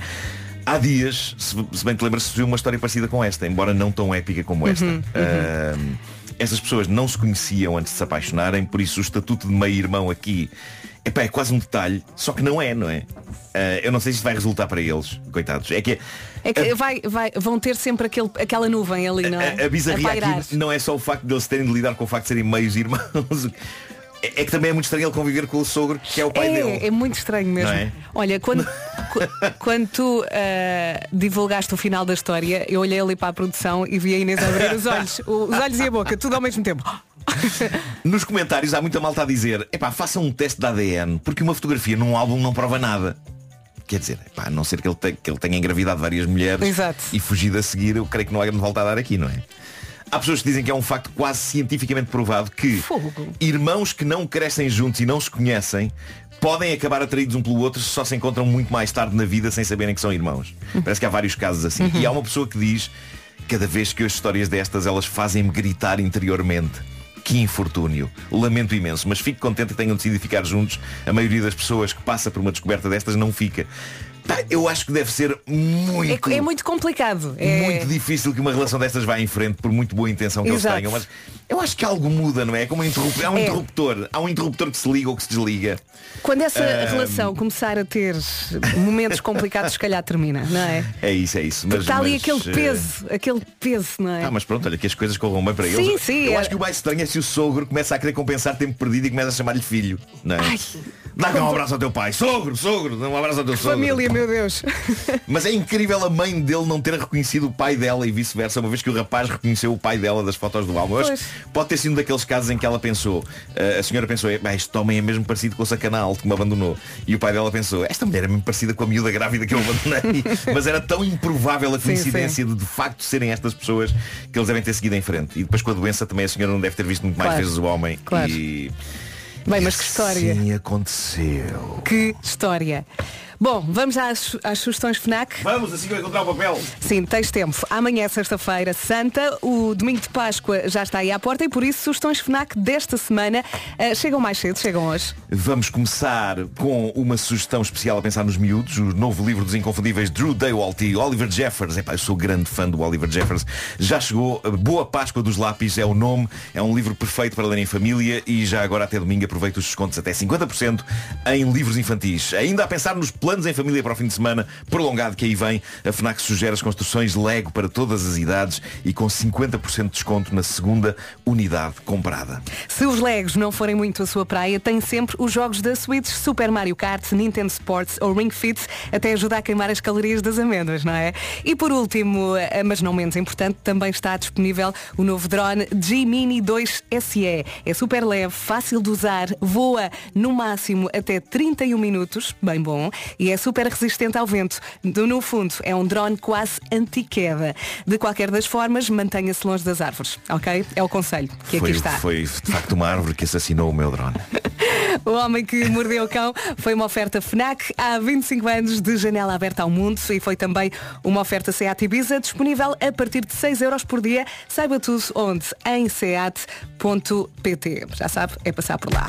Há dias, se, bem te lembras, surgiu uma história parecida com esta, embora não tão épica como esta. Uhum, uhum. Ahm, estas pessoas não se conheciam antes de se apaixonarem, por isso o estatuto de meio-irmão aqui epá, é quase um detalhe, só que não é, não é? Ah, eu não sei se isto vai resultar para eles, coitados. É que É que vai, vai, vão ter sempre aquele, aquela nuvem ali, não é? a, a bizarria aqui não é só o facto de eles terem de lidar com o facto de serem meios irmãos. É, é que também é muito estranho ele conviver com o sogro, que é o pai dele. É, é muito estranho mesmo. É? Olha, quando, qu- quando tu ah, divulgaste o final da história, eu olhei ali para a produção e vi a Inês abrir os olhos, os olhos e a boca, tudo ao mesmo tempo. Nos comentários há muita malta a dizer epá, façam um teste de ADN porque uma fotografia num álbum não prova nada. Quer dizer, epá, a não ser que ele, te- que ele tenha engravidado várias mulheres Exato. e fugido a seguir, eu creio que não há grande volta a dar aqui, não é? Há pessoas que dizem que é um facto quase cientificamente provado que irmãos que não crescem juntos e não se conhecem podem acabar atraídos um pelo outro se só se encontram muito mais tarde na vida sem saberem que são irmãos. Parece que há vários casos assim. Uhum. E há uma pessoa que diz cada vez que ouço histórias destas elas fazem-me gritar interiormente. Que infortúnio. Lamento imenso, mas fico contente que tenham decidido ficar juntos. A maioria das pessoas que passa por uma descoberta destas não fica. Eu acho que deve ser muito É, é muito complicado. É... muito difícil que uma relação destas vá em frente por muito boa intenção que Exato. eles tenham, mas eu acho que algo muda, não é? É Como um interruptor, há um É. interruptor, há um interruptor que se liga ou que se desliga. Quando essa relação começar a ter momentos complicados, se calhar termina, não é? É isso, é isso. Mas, está ali mas, aquele eh, peso, aquele peso, não é? Ah, mas pronto, olha que as coisas corram bem para Sim, eles. sim, eu é. acho que o mais estranho é se o sogro começa a querer compensar tempo perdido e começa a chamar-lhe filho. Não é? Dá cá um abraço ao teu pai. Sogro, sogro, dá um abraço ao teu sogro. Família, meu Deus. Mas é incrível a mãe dele não ter reconhecido o pai dela e vice-versa, uma vez que o rapaz reconheceu o pai dela das fotos do álbum. Pode ter sido um daqueles casos em que ela pensou, eh, a senhora pensou, "Bem, este homem é mesmo parecido com o sacana alto que me abandonou. E o pai dela pensou, esta mulher é mesmo parecida com a miúda grávida que eu abandonei. Mas era tão improvável a coincidência de de facto serem estas pessoas que eles devem ter seguido em frente. E depois com a doença também a senhora não deve ter visto muito mais Claro. vezes o homem. Claro. E Bem, mas que história. sim aconteceu. Que história. Bom, vamos às, às sugestões FNAC. Vamos, assim que eu encontrar o papel. Sim, tens tempo. Amanhã é sexta-feira santa, o domingo de Páscoa já está aí à porta e por isso sugestões FNAC desta semana eh, chegam mais cedo, chegam hoje. Vamos começar com uma sugestão especial a pensar nos miúdos, o novo livro dos inconfundíveis Drew Daywalt e Oliver Jeffers. Epá, eu sou grande fã do Oliver Jeffers. Já chegou, Boa Páscoa dos Lápis é o nome, é um livro perfeito para ler em família e já agora até domingo aproveita os descontos até 50% em livros infantis. Ainda a pensar nos planos em família para o fim de semana prolongado que aí vem, a FNAC sugere as construções Lego para todas as idades e com 50% de desconto na segunda unidade comprada. Se os Legos não forem muito a sua praia, tem sempre os jogos da Switch, Super Mario Kart, Nintendo Sports ou Ring Fit, até ajuda a queimar as calorias das amêndoas, não é? E por último, eh, mas não menos importante, também está disponível o novo drone G-Mini 2 SE. É super leve, fácil de usar, voa no máximo até 31 minutos, bem bom, e é super resistente ao vento. Do- No fundo, é um drone quase anti-queda. De qualquer das formas, mantenha-se longe das árvores, ok? É o conselho que foi, aqui está. foi de facto uma árvore que assassinou o meu drone. O Homem que Mordeu o Cão foi uma oferta FNAC há 25 anos de janela aberta ao mundo e foi também uma oferta SEAT Ibiza disponível a partir de 6 euros por dia. Saiba tudo onde? Em seat.pt. Já sabe, é passar por lá.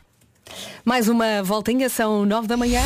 Mais uma voltinha, são nove da manhã.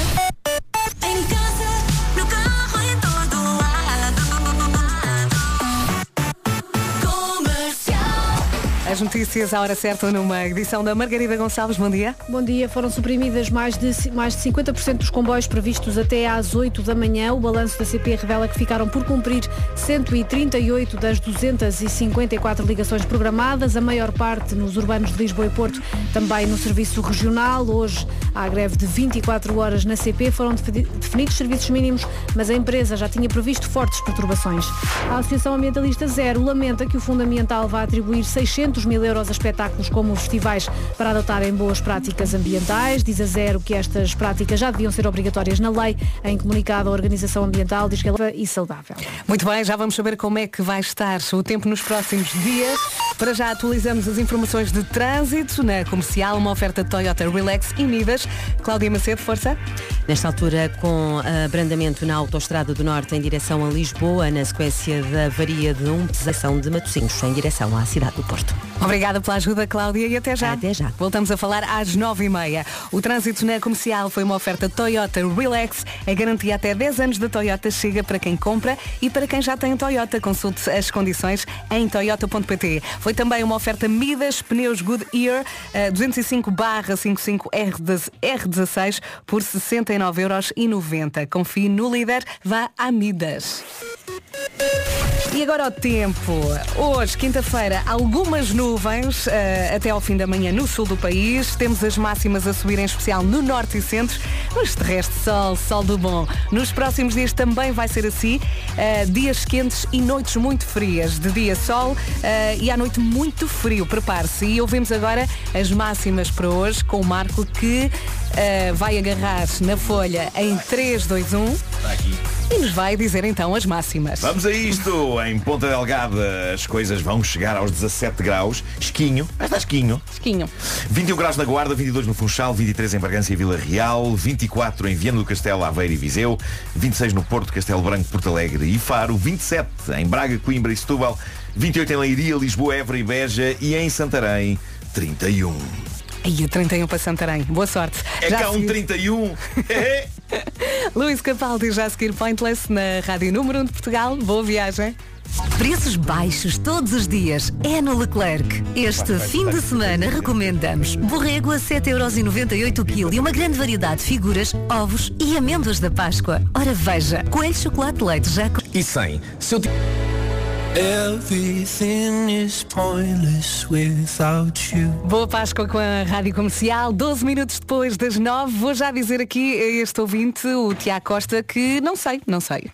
As notícias à hora certa numa edição da Margarida Gonçalves. Bom dia. Bom dia. Foram suprimidas mais de, mais de 50% dos comboios previstos até às 8 da manhã. O balanço da CP revela que ficaram por cumprir 138 das 254 ligações programadas, a maior parte nos urbanos de Lisboa e Porto, também no serviço regional. Hoje há greve de 24 horas na CP. Foram defi- definidos serviços mínimos, mas a empresa já tinha previsto fortes perturbações. A Associação Ambientalista Zero lamenta que o Fundo Ambiental vá atribuir 600 mil euros a espetáculos como festivais para adotarem boas práticas ambientais. Diz a Zero que estas práticas já deviam ser obrigatórias na lei. Em comunicado, a Organização Ambiental diz que ela é e saudável. Muito bem, já vamos saber como é que vai estar o tempo nos próximos dias. Para já atualizamos as informações de trânsito na comercial, uma oferta Toyota Relax e Midas. Cláudia Macedo, força. Nesta altura, com abrandamento na Autostrada do Norte em direção a Lisboa, na sequência da varia de um pesação de Matosinhos em direção à cidade do Porto. Obrigada pela ajuda, Cláudia, e até já. Até já. Voltamos a falar às nove e meia. O trânsito na comercial foi uma oferta Toyota Relax. A garantia até 10 anos da Toyota chega para quem compra e para quem já tem Toyota. Consulte as condições em toyota.pt. Foi também uma oferta Midas, pneus Goodyear, eh, 205 55 R16 por 69,90€. Confie no líder, vá a Midas. E agora o tempo. Hoje, quinta-feira, algumas nuvens eh, até ao fim da manhã no sul do país. Temos as máximas a subir, em especial no norte e centro. Mas de resto, sol, sol do bom. Nos próximos dias também vai ser assim. Eh, dias quentes e noites muito frias. De dia sol eh, e à noite muito frio. Prepare-se. E ouvimos agora as máximas para hoje com o Marco que vai agarrar na folha em 3, 2, 1 Está aqui. E nos vai dizer então as máximas. Vamos a isto! Em Ponta Delgada as coisas vão chegar aos 17 graus. Esquinho. Mas está esquinho. Esquinho. 21 graus na Guarda, 22 no Funchal, 23 em Bragança e Vila Real, 24 em Viana do Castelo, Aveiro e Viseu, 26 no Porto, Castelo Branco, Porto Alegre e Faro, 27 em Braga, Coimbra e Setúbal, 28 em Leiria, Lisboa, Évora e Beja e em Santarém, 31. Aí, a 31 para Santarém. Boa sorte. É Já cá um seguir- 31. Luís Capaldi já a seguir Pointless na Rádio Número 1 de Portugal. Boa viagem. Preços baixos todos os dias. É no Leclerc. Este fim de semana recomendamos borrego a 7,98€ o quilo e uma grande variedade de figuras, ovos e amêndoas da Páscoa. Ora veja, coelho chocolate leite já... E 100. Se eu Everything is pointless without you. Boa Páscoa com a Rádio Comercial. 12 minutos depois das 9. Vou já dizer aqui a este ouvinte, o Tiago Costa, que não sei, não sei.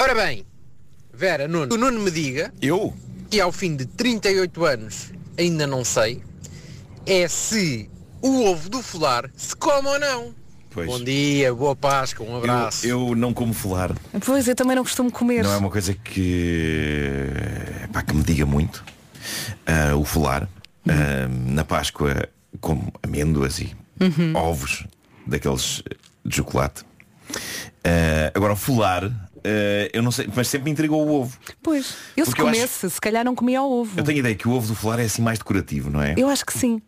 Ora bem, Vera, Nuno, o Nuno me diga Eu? que ao fim de 38 anos ainda não sei é se o ovo do folar se come ou não. Pois. Bom dia, boa Páscoa, um abraço. Eu, eu não como folar. Pois, eu também não costumo comer. Não é uma coisa que, pá, que me diga muito. Ah, o folar. Ah, na Páscoa como amêndoas e Uhum. ovos daqueles de chocolate. Ah, agora o folar, ah, eu não sei, mas sempre me intrigou o ovo. Pois, eu se Porque eu acho- comesse, se calhar não comia o ovo. Eu tenho a ideia que o ovo do folar é assim mais decorativo, não é? Eu acho que sim.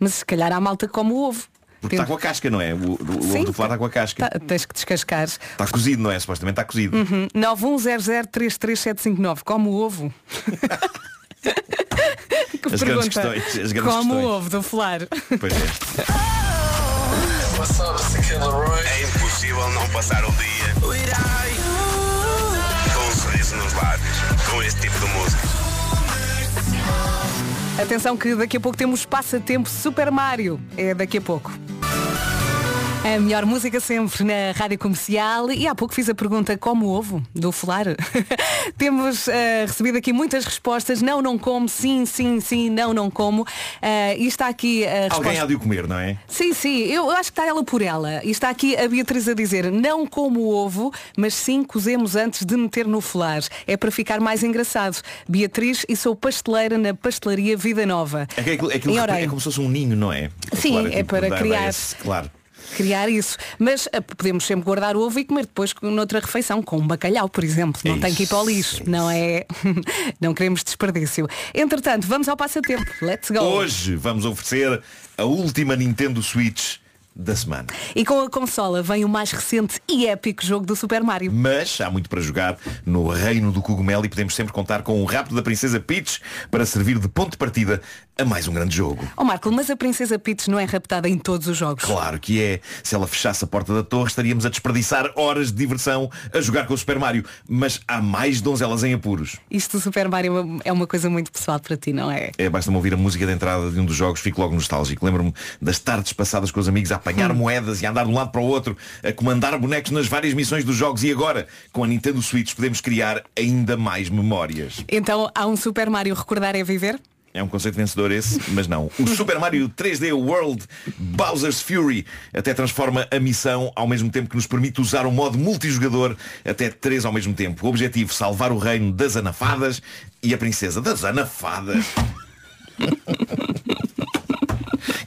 Mas se calhar há malta que come o ovo. Porque está com a casca, não é? O, o- ovo do folar está com a casca. Tá, tens que descascar. Está cozido, não é? Supostamente está cozido. Uhum. 910033759. Come o ovo. que As grandes questões, as grandes Come o questões. ovo do folar. Pois é. É impossível não passar o dia com um sorriso nos lábios, com este tipo de música. Atenção que daqui a pouco temos passatempo Super Mario. É daqui a pouco. A melhor música sempre na rádio comercial e há pouco fiz a pergunta como ovo do folar. Temos eh, recebido aqui muitas respostas. Não, não como. Sim, sim, sim. Não, não como. Eh, e está aqui a resposta. Alguém há de o comer, não é? Sim, sim, eu acho que está ela por ela. E está aqui a Beatriz a dizer, não como ovo, mas sim cozemos antes de meter no folar. É para ficar mais engraçado. Beatriz e sou pasteleira na pastelaria Vida Nova. É, que Em é Orem. como se fosse um ninho, não é? Sim, é tipo, para criar. esse- claro. Criar isso. Mas ah, podemos sempre guardar o ovo e comer depois noutra refeição, com um bacalhau, por exemplo. Não tem que ir para o lixo, não é? não queremos desperdício. Entretanto, vamos ao passatempo. Let's go! Hoje vamos oferecer a última Nintendo Switch da semana. E com a consola vem o mais recente e épico jogo do Super Mario. Mas há muito para jogar no reino do cogumelo e podemos sempre contar com o rapto da Princesa Peach para servir de ponto de partida a mais um grande jogo. Ó Marco, mas a Princesa Peach não é raptada em todos os jogos. Claro que é. Se ela fechasse a porta da torre, estaríamos a desperdiçar horas de diversão a jogar com o Super Mario. Mas há mais donzelas em apuros. Isto do Super Mario é uma- é uma coisa muito pessoal para ti, não é? É, basta-me ouvir a música de entrada de um dos jogos, fico logo nostálgico. Lembro-me das tardes passadas com os amigos a apanhar moedas e a andar de um lado para o outro, a comandar bonecos nas várias missões dos jogos. E agora, com a Nintendo Switch, podemos criar ainda mais memórias. Então há um Super Mario recordar é viver? É um conceito vencedor esse, mas não. O Super Mario 3D World Bowser's Fury até transforma a missão ao mesmo tempo que nos permite usar o modo multijogador até três ao mesmo tempo. O objetivo, salvar o reino das anafadas e a princesa das anafadas.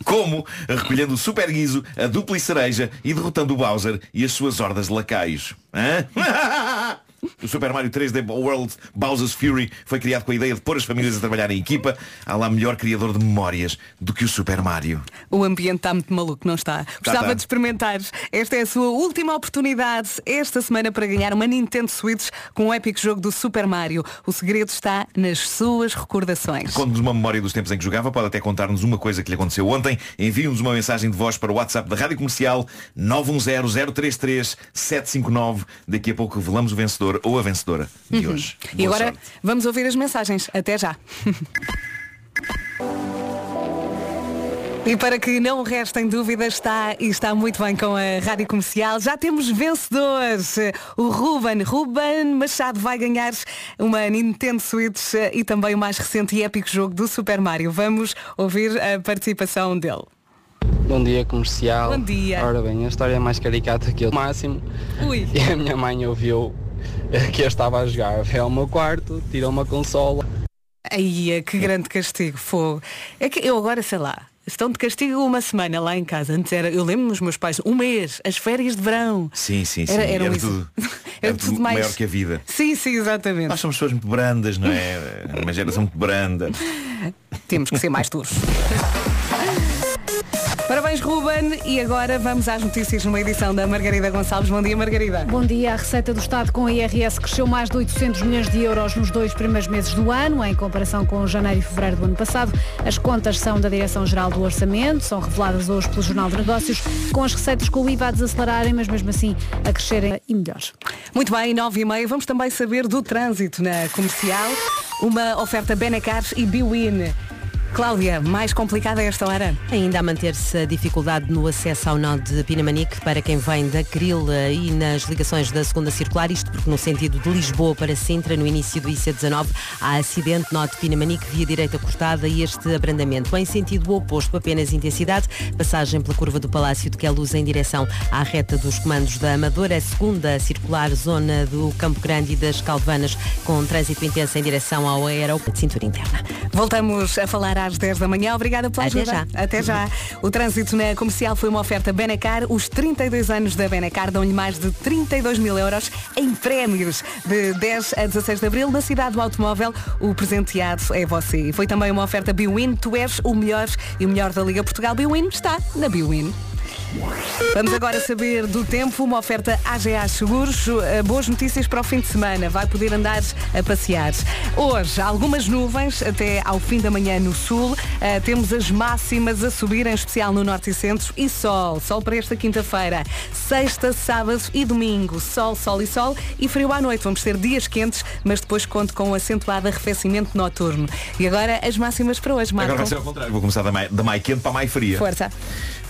Como recolhendo o Super Guizo, a dupla cereja e derrotando o Bowser e as suas hordas de lacaios. Hã? O Super Mario 3D World Bowser's Fury foi criado com a ideia de pôr as famílias a trabalhar em equipa. Há lá melhor criador de memórias do que o Super Mario. O ambiente está muito maluco, não está? Gostava tá. de experimentar. Esta é a sua última oportunidade esta semana para ganhar uma Nintendo Switch com o épico jogo do Super Mario. O segredo está nas suas recordações. Conte-nos uma memória dos tempos em que jogava, pode até contar-nos uma coisa que lhe aconteceu ontem. Envie-nos uma mensagem de voz para o WhatsApp da Rádio Comercial 910-033-759. Daqui a pouco revelamos o vencedor ou a vencedora de hoje. E Boa agora sorte. vamos ouvir as mensagens. Até já. E para que não restem dúvidas, está e está muito bem com a Rádio Comercial. Já temos vencedores. O Ruben. Ruben Machado vai ganhar uma Nintendo Switch eh, e também o mais recente e épico jogo do Super Mario. Vamos ouvir a participação dele. Bom dia comercial. Bom dia. Ora bem, a história é mais caricata que eu. Máximo. Ui. E a minha mãe ouviu que eu estava a jogar. Foi ao meu quarto, tirou uma consola. Aí, que grande castigo, fogo. É que eu agora, sei lá, estão de castigo uma semana lá em casa. Antes era, eu lembro dos meus pais, um mês, as férias de verão. Sim, sim, sim. Era- Era, isso. tudo, Era era tudo tudo mais- maior que a vida. Sim, sim, exatamente. Nós somos pessoas muito brandas, não é? Uma geração muito branda. Temos que ser mais duros. Parabéns, Ruben. E agora vamos às notícias numa edição da Margarida Gonçalves. Bom dia, Margarida. Bom dia. A receita do Estado com a IRS cresceu mais de 800 milhões de euros nos dois primeiros meses do ano, em comparação com janeiro e fevereiro do ano passado. As contas são da Direção-Geral do Orçamento, são reveladas hoje pelo Jornal de Negócios, com as receitas com o IVA a desacelerarem, mas mesmo assim a crescerem e melhores. Muito bem, nove e meia. Vamos também saber do trânsito na comercial. Uma oferta Benacar e Biwin. Cláudia, mais complicada esta hora? Ainda a manter-se a dificuldade no acesso ao nó de Pinamanique para quem vem da Crila e nas ligações da segunda circular, isto porque no sentido de Lisboa para Sintra, no início do IC19, há acidente, nó de Pinamanique, via direita cortada e este abrandamento. Em sentido oposto, apenas intensidade, passagem pela curva do Palácio de Queluz em direção à reta dos comandos da Amadora, a segunda circular, zona do Campo Grande e das Calvanas, com trânsito intenso em direção ao aeroporto de cintura interna. Voltamos a falar às 10 da manhã. Obrigada pela Até ajuda. já. Até já. O trânsito na comercial foi uma oferta Benacar. Os 32 anos da Benacar dão-lhe mais de 32 mil euros em prémios. De 10 a 16 de abril, na cidade do automóvel, o presenteado é você. Foi também uma oferta Biwin. Tu és o melhor e o melhor da Liga Portugal. Biwin está na Biwin. Vamos agora saber do tempo, uma oferta AGA Seguros. Uh, Boas notícias para o fim de semana. Vai poder andar a passear. Hoje, algumas nuvens até ao fim da manhã no sul. Uh, temos as máximas a subir, em especial no norte e centro. E sol. Sol para esta quinta-feira. Sexta, sábado e domingo. Sol, sol e sol. E frio à noite. Vamos ter dias quentes, mas depois conto com um acentuado arrefecimento noturno. E agora as máximas para hoje, Marco. Agora vai ser ao contrário. Vou começar da mais, da mais quente para a mais fria. Força.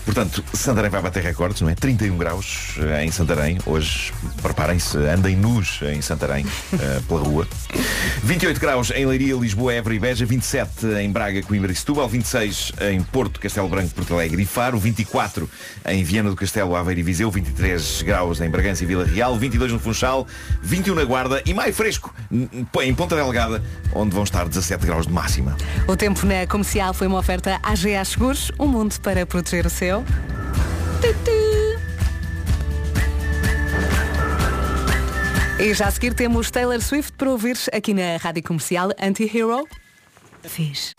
Portanto, Santarém vai bater recordes, não é? 31 graus eh, em Santarém. Hoje, preparem-se, andem nus em Santarém, eh, pela rua. 28 graus em Leiria, Lisboa, Évora e Beja. 27 em Braga, Coimbra e Setúbal. 26 em Porto, Castelo Branco, Porto Alegre e Faro. 24 em Viana do Castelo, Aveiro e Viseu. 23 graus em Bragança e Vila Real. 22 no Funchal. 21 na Guarda. E mais fresco em Ponta Delgada, onde vão estar 17 graus de máxima. O tempo na comercial foi uma oferta AGA Seguros, um mundo para proteger o seu. E já a seguir temos Taylor Swift para ouvir aqui na Rádio Comercial Anti-Hero. Fiz.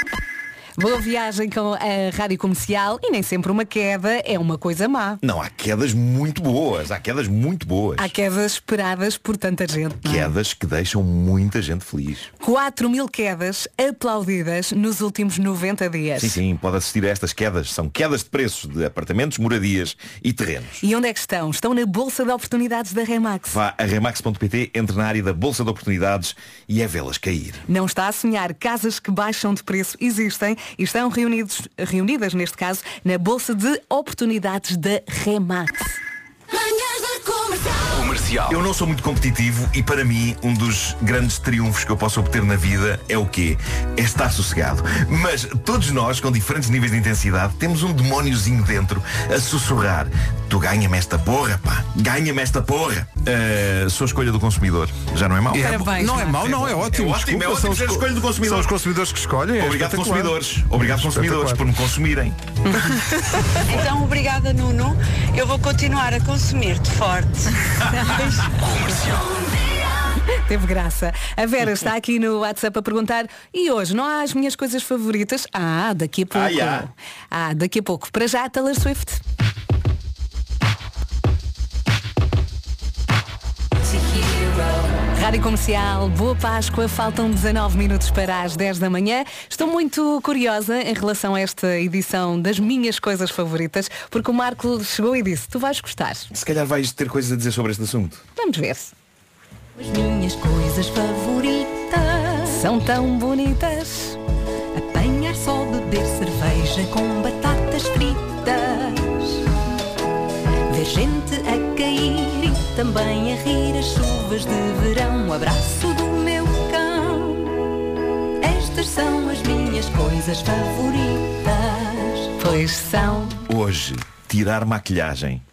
Boa viagem com a Rádio Comercial e nem sempre uma queda é uma coisa má. Não, há quedas muito boas. Há quedas muito boas. Há quedas esperadas por tanta gente. é? Quedas que deixam muita gente feliz. 4 mil quedas aplaudidas nos últimos 90 dias. Sim, sim, pode assistir a estas quedas. São quedas de preços de apartamentos, moradias e terrenos. E onde é que estão? Estão na Bolsa de Oportunidades da Remax. Vá a remax.pt, entre na área da Bolsa de Oportunidades e é vê-las cair. Não está a sonhar. Casas que baixam de preço existem e estão reunidos, reunidas, neste caso, na Bolsa de Oportunidades da Remax. Comercial. Eu não sou muito competitivo e para mim um dos grandes triunfos que eu posso obter na vida é o quê? É estar sossegado. Mas todos nós, com diferentes níveis de intensidade, temos um demóniozinho dentro a sussurrar. Tu ganha-me esta porra, pá. Ganha-me esta porra. Uh, sou a escolha do consumidor. Já não é mau? É, não é mau, não, é ótimo. É ótimo, é Desculpa, ótimo são ser a os- escolha do consumidor. São os consumidores que escolhem. é Obrigado consumidores. Obrigado consumidores por me consumirem. Então, obrigada, Nuno. Eu vou continuar a consumir-te forte. Teve graça. A Vera está aqui no WhatsApp a perguntar e hoje não há as minhas coisas favoritas? Ah, daqui a pouco. Ah, já. Ah, daqui a pouco. Para já, Taylor Swift. Rádio Comercial, boa Páscoa, faltam 19 minutos para as 10 da manhã. Estou muito curiosa em relação a esta edição das minhas coisas favoritas, porque o Marco chegou e disse, tu vais gostar. Se calhar vais ter coisas a dizer sobre este assunto. Vamos ver. As minhas coisas favoritas São tão bonitas. Apanhar só beber cerveja com batatas fritas Ver gente a cair também a rir as chuvas de verão O abraço do meu cão Estas são as minhas coisas favoritas Pois são Hoje, tirar maquilhagem.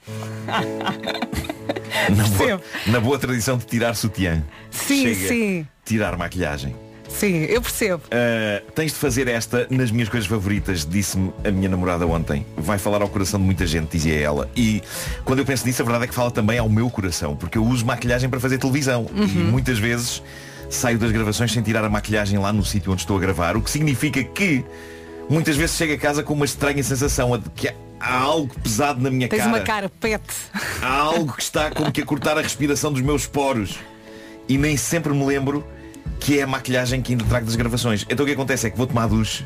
Na boa, na boa tradição de tirar sutiã. Sim, Chega. sim. Tirar maquilhagem. Sim, eu percebo. Uh, tens de fazer esta nas minhas coisas favoritas, disse-me a minha namorada ontem. Vai falar ao coração de muita gente, dizia ela. E quando eu penso nisso, a verdade é que fala também ao meu coração, porque eu uso maquilhagem para fazer televisão. E Uhum. muitas vezes saio das gravações sem tirar a maquilhagem lá no sítio onde estou a gravar, o que significa que muitas vezes chego a casa com uma estranha sensação de que há algo pesado na minha Tens cara. uma cara pet. Há algo que está como que a cortar a respiração dos meus poros. E nem sempre me lembro que é a maquilhagem que ainda trago das gravações. Então o que acontece é que vou tomar duche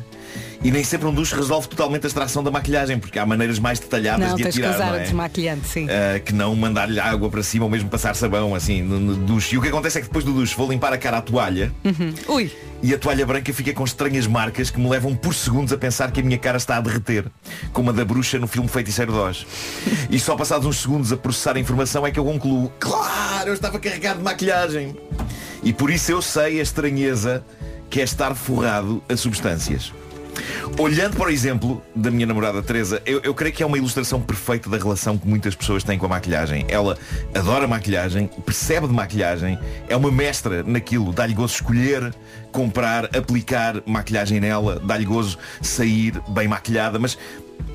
e nem sempre um duche resolve totalmente a extração da maquilhagem, porque há maneiras mais detalhadas Não, de a tens que tirar, usar não é? desmaquilhante, sim. Uh, que não mandar-lhe água para cima ou mesmo passar sabão assim no, no duche. E o que acontece é que depois do duche vou limpar a cara à toalha Uhum. Ui. e a toalha branca fica com estranhas marcas que me levam por segundos a pensar que a minha cara está a derreter, como a da bruxa no filme Feiticeiro de Oz. E só passados uns segundos a processar a informação é que eu concluo, claro, eu estava carregado de maquilhagem. E por isso eu sei a estranheza que é estar forrado a substâncias. Olhando para o exemplo da minha namorada Teresa, eu, eu creio que é uma ilustração perfeita da relação que muitas pessoas têm com a maquilhagem. Ela adora maquilhagem, percebe de maquilhagem, é uma mestra naquilo, dá-lhe gozo escolher, comprar, aplicar maquilhagem nela, dá-lhe gozo sair bem maquilhada, mas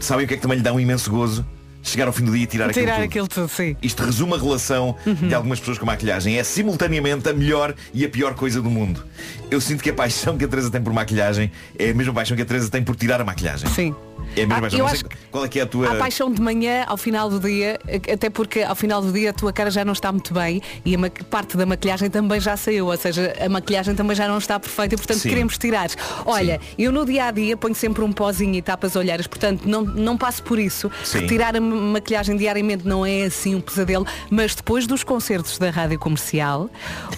sabem o que é que também lhe dá um imenso gozo? Chegar ao fim do dia e tirar, Tirar aquilo tudo. aquilo tudo, sim. Isto resume a relação de algumas pessoas com a maquilhagem. É simultaneamente a melhor e a pior coisa do mundo. Eu sinto que a paixão que a Teresa tem por maquilhagem é a mesma paixão que a Teresa tem por tirar a maquilhagem. Sim. É a mesma Ah, eu acho que qual é que é a tua. Há paixão de manhã ao final do dia, até porque ao final do dia a tua cara já não está muito bem e a parte da maquilhagem também já saiu, ou seja, a maquilhagem também já não está perfeita e portanto Sim. queremos tirar. Olha, eu no dia a dia ponho sempre um pozinho e tapas olheiras, portanto não, não passo por isso. Sim. Retirar a ma- maquilhagem diariamente não é assim um pesadelo, mas depois dos concertos da rádio comercial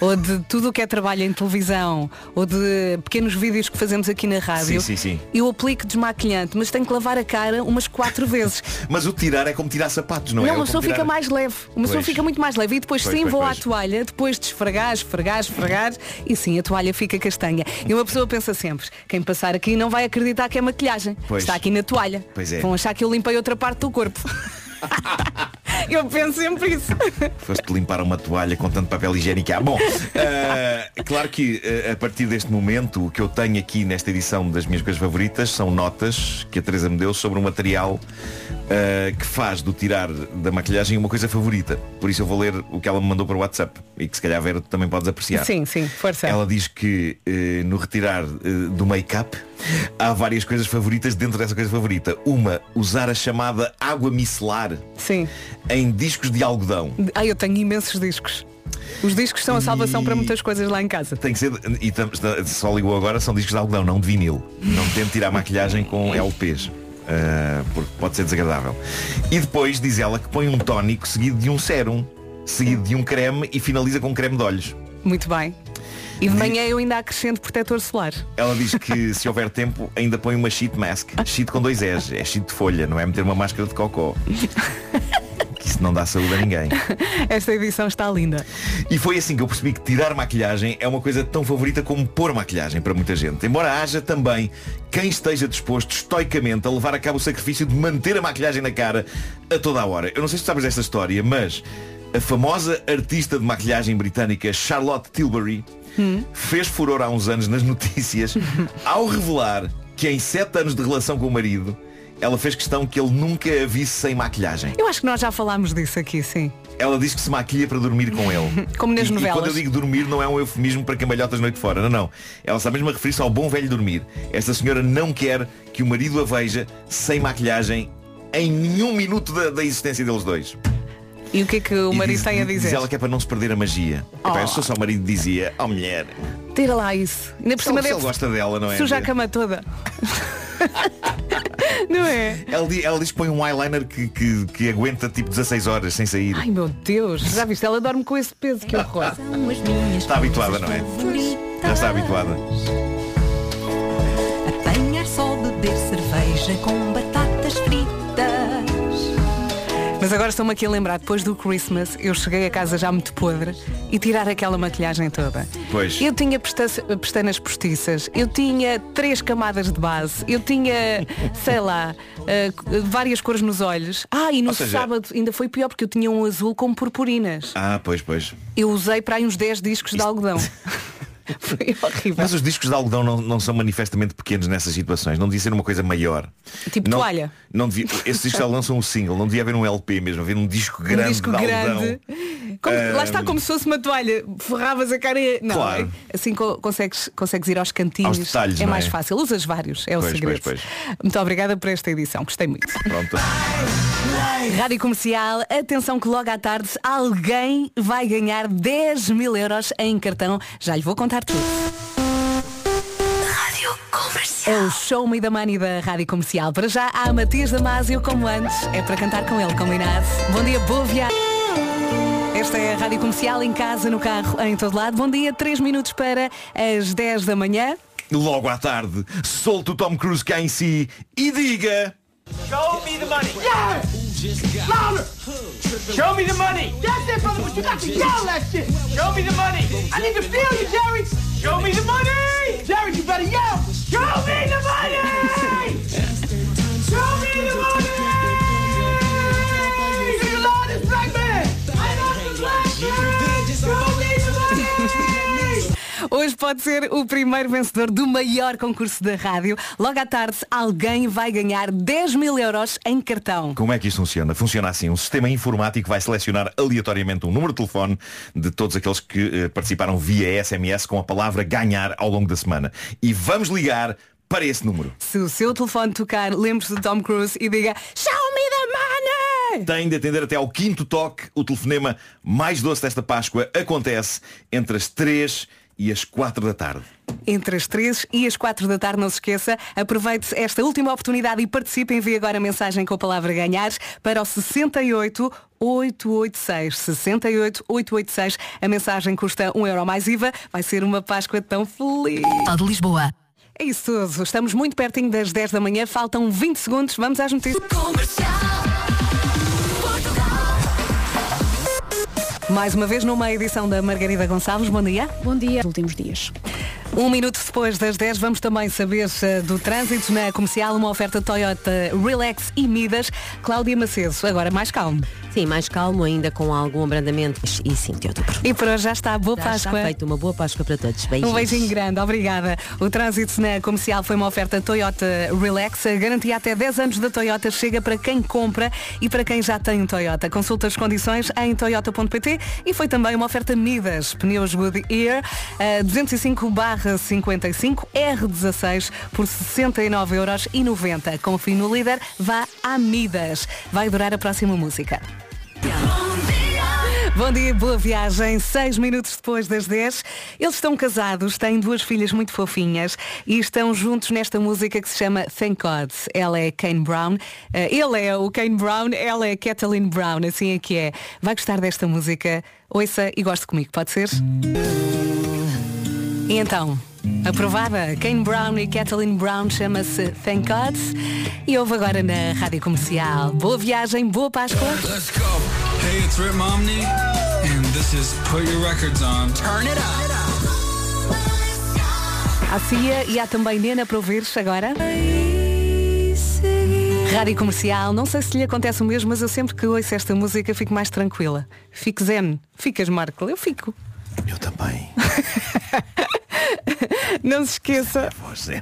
ou de tudo o que é trabalho em televisão ou de pequenos vídeos que fazemos aqui na rádio, Sim, sim, sim. eu aplico desmaquilhante, mas tenho que lavar a cara umas quatro vezes. Mas o tirar é como tirar sapatos, não, Não, é? uma Ou pessoa fica mais leve. Uma pessoa fica muito mais leve. E depois Pois, sim pois, vou pois. à toalha, depois de esfregar, esfregar, esfregar, e sim, a toalha fica castanha. E uma pessoa pensa sempre, quem passar aqui não vai acreditar que é maquilhagem. Pois. Está aqui na toalha. Pois é. Vão achar que eu limpei outra parte do corpo. Eu penso sempre isso. Foste limpar uma toalha com tanto papel higiênico. Ah, bom, ah, claro que ah, a partir deste momento o que eu tenho aqui nesta edição das minhas coisas favoritas são notas que a Teresa me deu sobre um material ah, que faz do tirar da maquilhagem uma coisa favorita. Por isso eu vou ler o que ela me mandou para o WhatsApp e que se calhar Vera tu também podes apreciar. Sim, sim, força. Ela diz que eh, no retirar eh, do make-up há várias coisas favoritas dentro dessa coisa favorita. Uma, usar a chamada água micelar Sim. Em discos de algodão. Ai, eu tenho imensos discos. Os discos são a salvação E- para muitas coisas lá em casa. Tem que ser, e tam- só ligou agora, são discos de algodão, não de vinil. Não tente tirar maquilhagem com LPs. eh, porque pode ser desagradável. E depois diz ela que põe um tónico seguido de um sérum, seguido de um creme e finaliza com um creme de olhos. Muito bem. E de manhã eu ainda acrescento protetor solar. Ela diz que se houver tempo ainda põe uma sheet mask. Sheet com dois S, é sheet de folha, não é meter uma máscara de cocó. Que isso não dá saúde a ninguém. Esta edição está linda. E foi assim que eu percebi que tirar maquilhagem é uma coisa tão favorita como pôr maquilhagem para muita gente. Embora haja também quem esteja disposto estoicamente a levar a cabo o sacrifício de manter a maquilhagem na cara a toda a hora. Eu não sei se tu sabes desta história, mas a famosa artista de maquilhagem britânica Charlotte Tilbury fez furor há uns anos nas notícias ao revelar que em sete anos de relação com o marido ela fez questão que ele nunca a visse sem maquilhagem. Eu acho que nós já falámos disso aqui, sim. Ela diz que se maquilha para dormir com ele. Como nas e, novelas. E quando eu digo dormir não é um eufemismo para cambalhotas noite fora. Não, não. Ela está mesmo a referir-se ao bom velho dormir. Esta senhora não quer que o marido a veja sem maquilhagem em nenhum minuto da, da existência deles dois. E o que é que o marido diz, tem a diz dizer? ela que é para não se perder a magia. Epá, Oh. eu sou só o marido dizia, oh mulher, Tira lá isso. Ainda por cima ele, deve gosta dela, não é? suja a cama toda. não é? Ela, ela diz que põe um eyeliner que, que, que aguenta tipo 16 horas sem sair. Ai meu Deus, já viste? Ela dorme com esse peso, que horror. Está habituada, não é? Já está habituada. Apanhar só beber cerveja com batatas fritas. Mas agora estou-me aqui a lembrar, depois do Christmas, eu cheguei a casa já muito podre e tirar aquela maquilhagem toda. Pois. Eu tinha pesta- pestanas postiças, eu tinha três camadas de base, eu tinha, sei lá, eh, várias cores nos olhos. Ah, e no seja- sábado ainda foi pior porque eu tinha um azul com purpurinas. Ah, pois, pois. Eu usei para aí uns 10 discos de algodão. foi horrível. Mas os discos de algodão não, não são manifestamente pequenos nessas situações. Não devia ser uma coisa maior. Tipo não, toalha. Não devia, esses discos de algodão são um single. Não devia haver um LP mesmo. Haver um disco grande um disco de grande. Como- Ah, lá está como se fosse uma toalha. Ferravas a cara e... Não, Claro. é- assim co- consegues, consegues ir aos cantinhos. Aos detalhes, é mais é? fácil. Usas vários, é o Pois, segredo. pois, Muito obrigada por esta edição. Gostei muito. Pronto. Rádio Comercial, atenção que logo à tarde alguém vai ganhar 10 mil euros em cartão. Já lhe vou contar tudo. Rádio Comercial. É o Show Me the Money da Rádio Comercial. Para já há Matias Damasio como antes. É para cantar com ele, combinado. Bom dia, boa viagem. Esta é a Rádio Comercial em casa, no carro, em todo lado. Bom dia, 3 minutos para as 10 da manhã. Logo à tarde, solte o Tom Cruise cá em si e diga. Show me the money. Yeah! Louder! Show me the money. That's it, brother, but you got to yell that shit. Show me the money. I need to feel you, Jerry. Show me the money. Jerry, you better yell. Show me the money. Hoje pode ser o primeiro vencedor do maior concurso da rádio. Logo à tarde, alguém vai ganhar 10 mil euros em cartão. Como é que isto funciona? Funciona assim. Um sistema informático vai selecionar aleatoriamente um número de telefone de todos aqueles que eh, participaram via SMS com a palavra ganhar ao longo da semana. E vamos ligar para esse número. Se o seu telefone tocar, lembre-se do Tom Cruise e diga Show me the money! Tem de atender até ao quinto toque. O telefonema mais doce desta Páscoa acontece entre as 3 e as 4 da tarde. Entre as 3 e as 4 da tarde, não se esqueça, aproveite esta última oportunidade e participe. Envie agora a mensagem com a palavra ganhar para o 68 886. 68 886. A mensagem custa 1 euro mais IVA. Vai ser uma Páscoa tão feliz. de Lisboa. É isso tudo. Estamos muito pertinho das 10 da manhã. Faltam 20 segundos. Vamos às notícias. Mais uma vez numa edição da Margarida Gonçalves. Bom dia. Bom dia. Últimos dias. Um minuto depois das 10 vamos também saber eh, do trânsito na comercial, uma oferta Toyota Relax e Midas. Cláudia Macedo, agora mais calmo. Sim, Sim, mais calmo ainda com algum abrandamento e 5 de outubro. E por hoje já está. Boa Já Páscoa. está feito. Uma boa Páscoa para todos. Beijinhos. Um beijinho grande, obrigada. O trânsito na comercial foi uma oferta Toyota Relax. A garantia até 10 anos da Toyota chega para quem compra e para quem já tem um Toyota. Consulta as condições em toyota.pt e foi também uma oferta Midas, pneus Goodyear, eh, 205/55 R16 por 69,90€. Confie no líder, vá a Midas. Vai durar a próxima música. Bom dia, boa viagem. Seis minutos depois das 10. Eles estão casados, têm duas filhas muito fofinhas e estão juntos nesta música que se chama Thank God. Ela é Kane Brown. eh, ele é o Kane Brown, ela é Kathleen Brown, assim é que é. Vai gostar desta música? Ouça e goste comigo, pode ser? E então, aprovada, Kane Brown e Kathleen Brown chama-se Thank God e ouve agora na Rádio Comercial. Boa viagem, boa Páscoa. Let's go. Hey, it's Rip Omni, and this is Put Your Records On. Turn it up. Há Cia e há também Nena para ouvires agora. Rádio Comercial, não sei se lhe acontece o mesmo, mas eu sempre que ouço esta música fico mais tranquila. Fico zen. Ficas, Marco? Eu fico. Eu também. Não se esqueça. Você.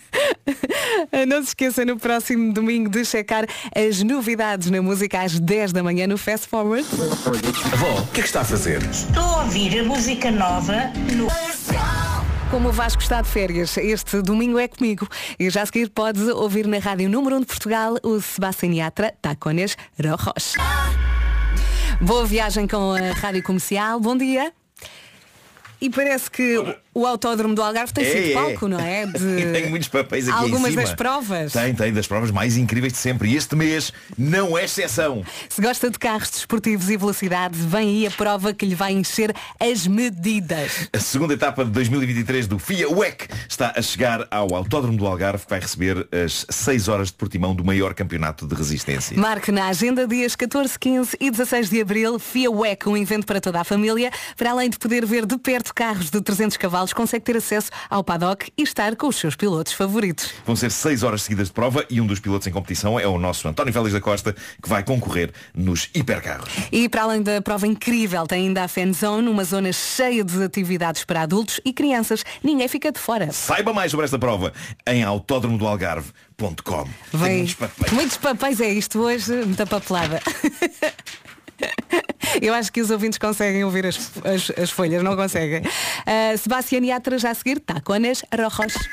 Não se esqueça no próximo domingo de checar as novidades na música às 10 da manhã no Fast Forward. Avó, o que é que está a fazer? Estou a ouvir a música nova no. Como o Vasco está de férias, este domingo é comigo. E já a seguir pode ouvir na Rádio Número 1 de Portugal o Sebastián Yatra Tacones Rojos. Boa viagem com a Rádio Comercial. Bom dia. E parece que o Autódromo do Algarve tem sido palco, não é? De Tenho muitos papéis aqui em algumas das provas. Tem, tem, das provas mais incríveis de sempre. E este mês não é exceção. Se gosta de carros desportivos e velocidade, vem aí a prova que lhe vai encher as medidas. A segunda etapa de 2023 do FIA WEC está a chegar ao Autódromo do Algarve, que vai receber as 6 horas de portimão do maior campeonato de resistência. Marque na agenda dias 14, 15 e 16 de abril, FIA WEC, um evento para toda a família. Para além de poder ver de perto carros de 300 cavalos, consegue ter acesso ao paddock e estar com os seus pilotos favoritos. Vão ser 6 horas seguidas de prova e um dos pilotos em competição é o nosso António Félix da Costa, que vai concorrer nos hipercarros. E para além da prova incrível, tem ainda a Fan Zone, uma zona cheia de atividades para adultos e crianças. Ninguém fica de fora. Saiba mais sobre esta prova em autódromodoalgarve.com. Tem Vem. muitos papéis. Muitos papéis é isto hoje, muita papelada. Eu acho que os ouvintes conseguem ouvir as, as, as folhas, não conseguem. Uh, Sebastián Yatra já a seguir, Tacones Rojos.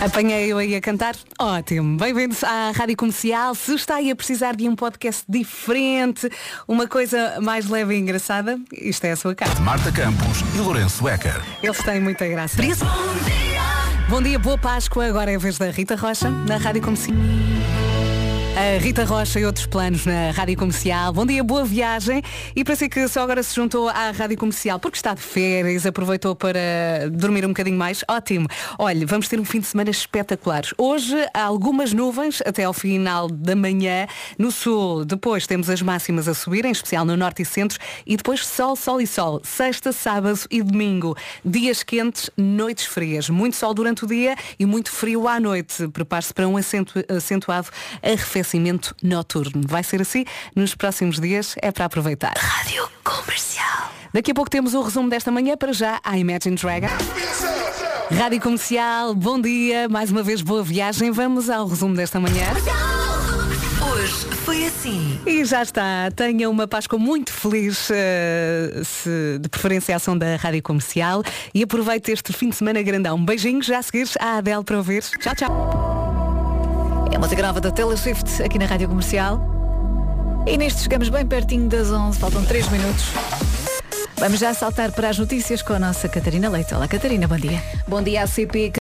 Apanhei eu aí a cantar? Ótimo. Bem-vindos à Rádio Comercial. Se está aí a precisar de um podcast diferente, uma coisa mais leve e engraçada, isto é a sua casa. Marta Campos e Lourenço Ecker. Eles têm muita graça. Bom dia, boa Páscoa. Agora é a vez da Rita Rocha, na Rádio Comercial. A Rita Rocha e outros planos na Rádio Comercial. Bom dia, boa viagem. E para si que só agora se juntou à Rádio Comercial, porque está de férias, aproveitou para dormir um bocadinho mais, ótimo. Olha, vamos ter um fim de semana espetacular. Hoje há algumas nuvens até ao final da manhã no sul. Depois temos as máximas a subir, em especial no norte e centro. E depois sol, sol e sol. Sexta, sábado e domingo. Dias quentes, noites frias. Muito sol durante o dia e muito frio à noite. Prepare-se para um acentu- acentuado arrefecimento noturno. Vai ser assim nos próximos dias. É para aproveitar. Rádio Comercial. Daqui a pouco temos o resumo desta manhã. Para já, a Imagine Dragon. Rádio Comercial, bom dia. Mais uma vez, boa viagem. Vamos ao resumo desta manhã. Hoje foi assim. E já está. Tenha uma Páscoa muito feliz, eh, se, de preferência a ação da Rádio Comercial. E aproveite este fim de semana grandão. Um beijinho, já a seguir à Adele para ouvir. Tchau, tchau. É a música nova da Taylor Swift aqui na Rádio Comercial. E neste chegamos bem pertinho das 11, faltam 3 minutos. Vamos já saltar para as notícias com a nossa Catarina Leite. Olá Catarina, bom dia. Bom dia, ACP.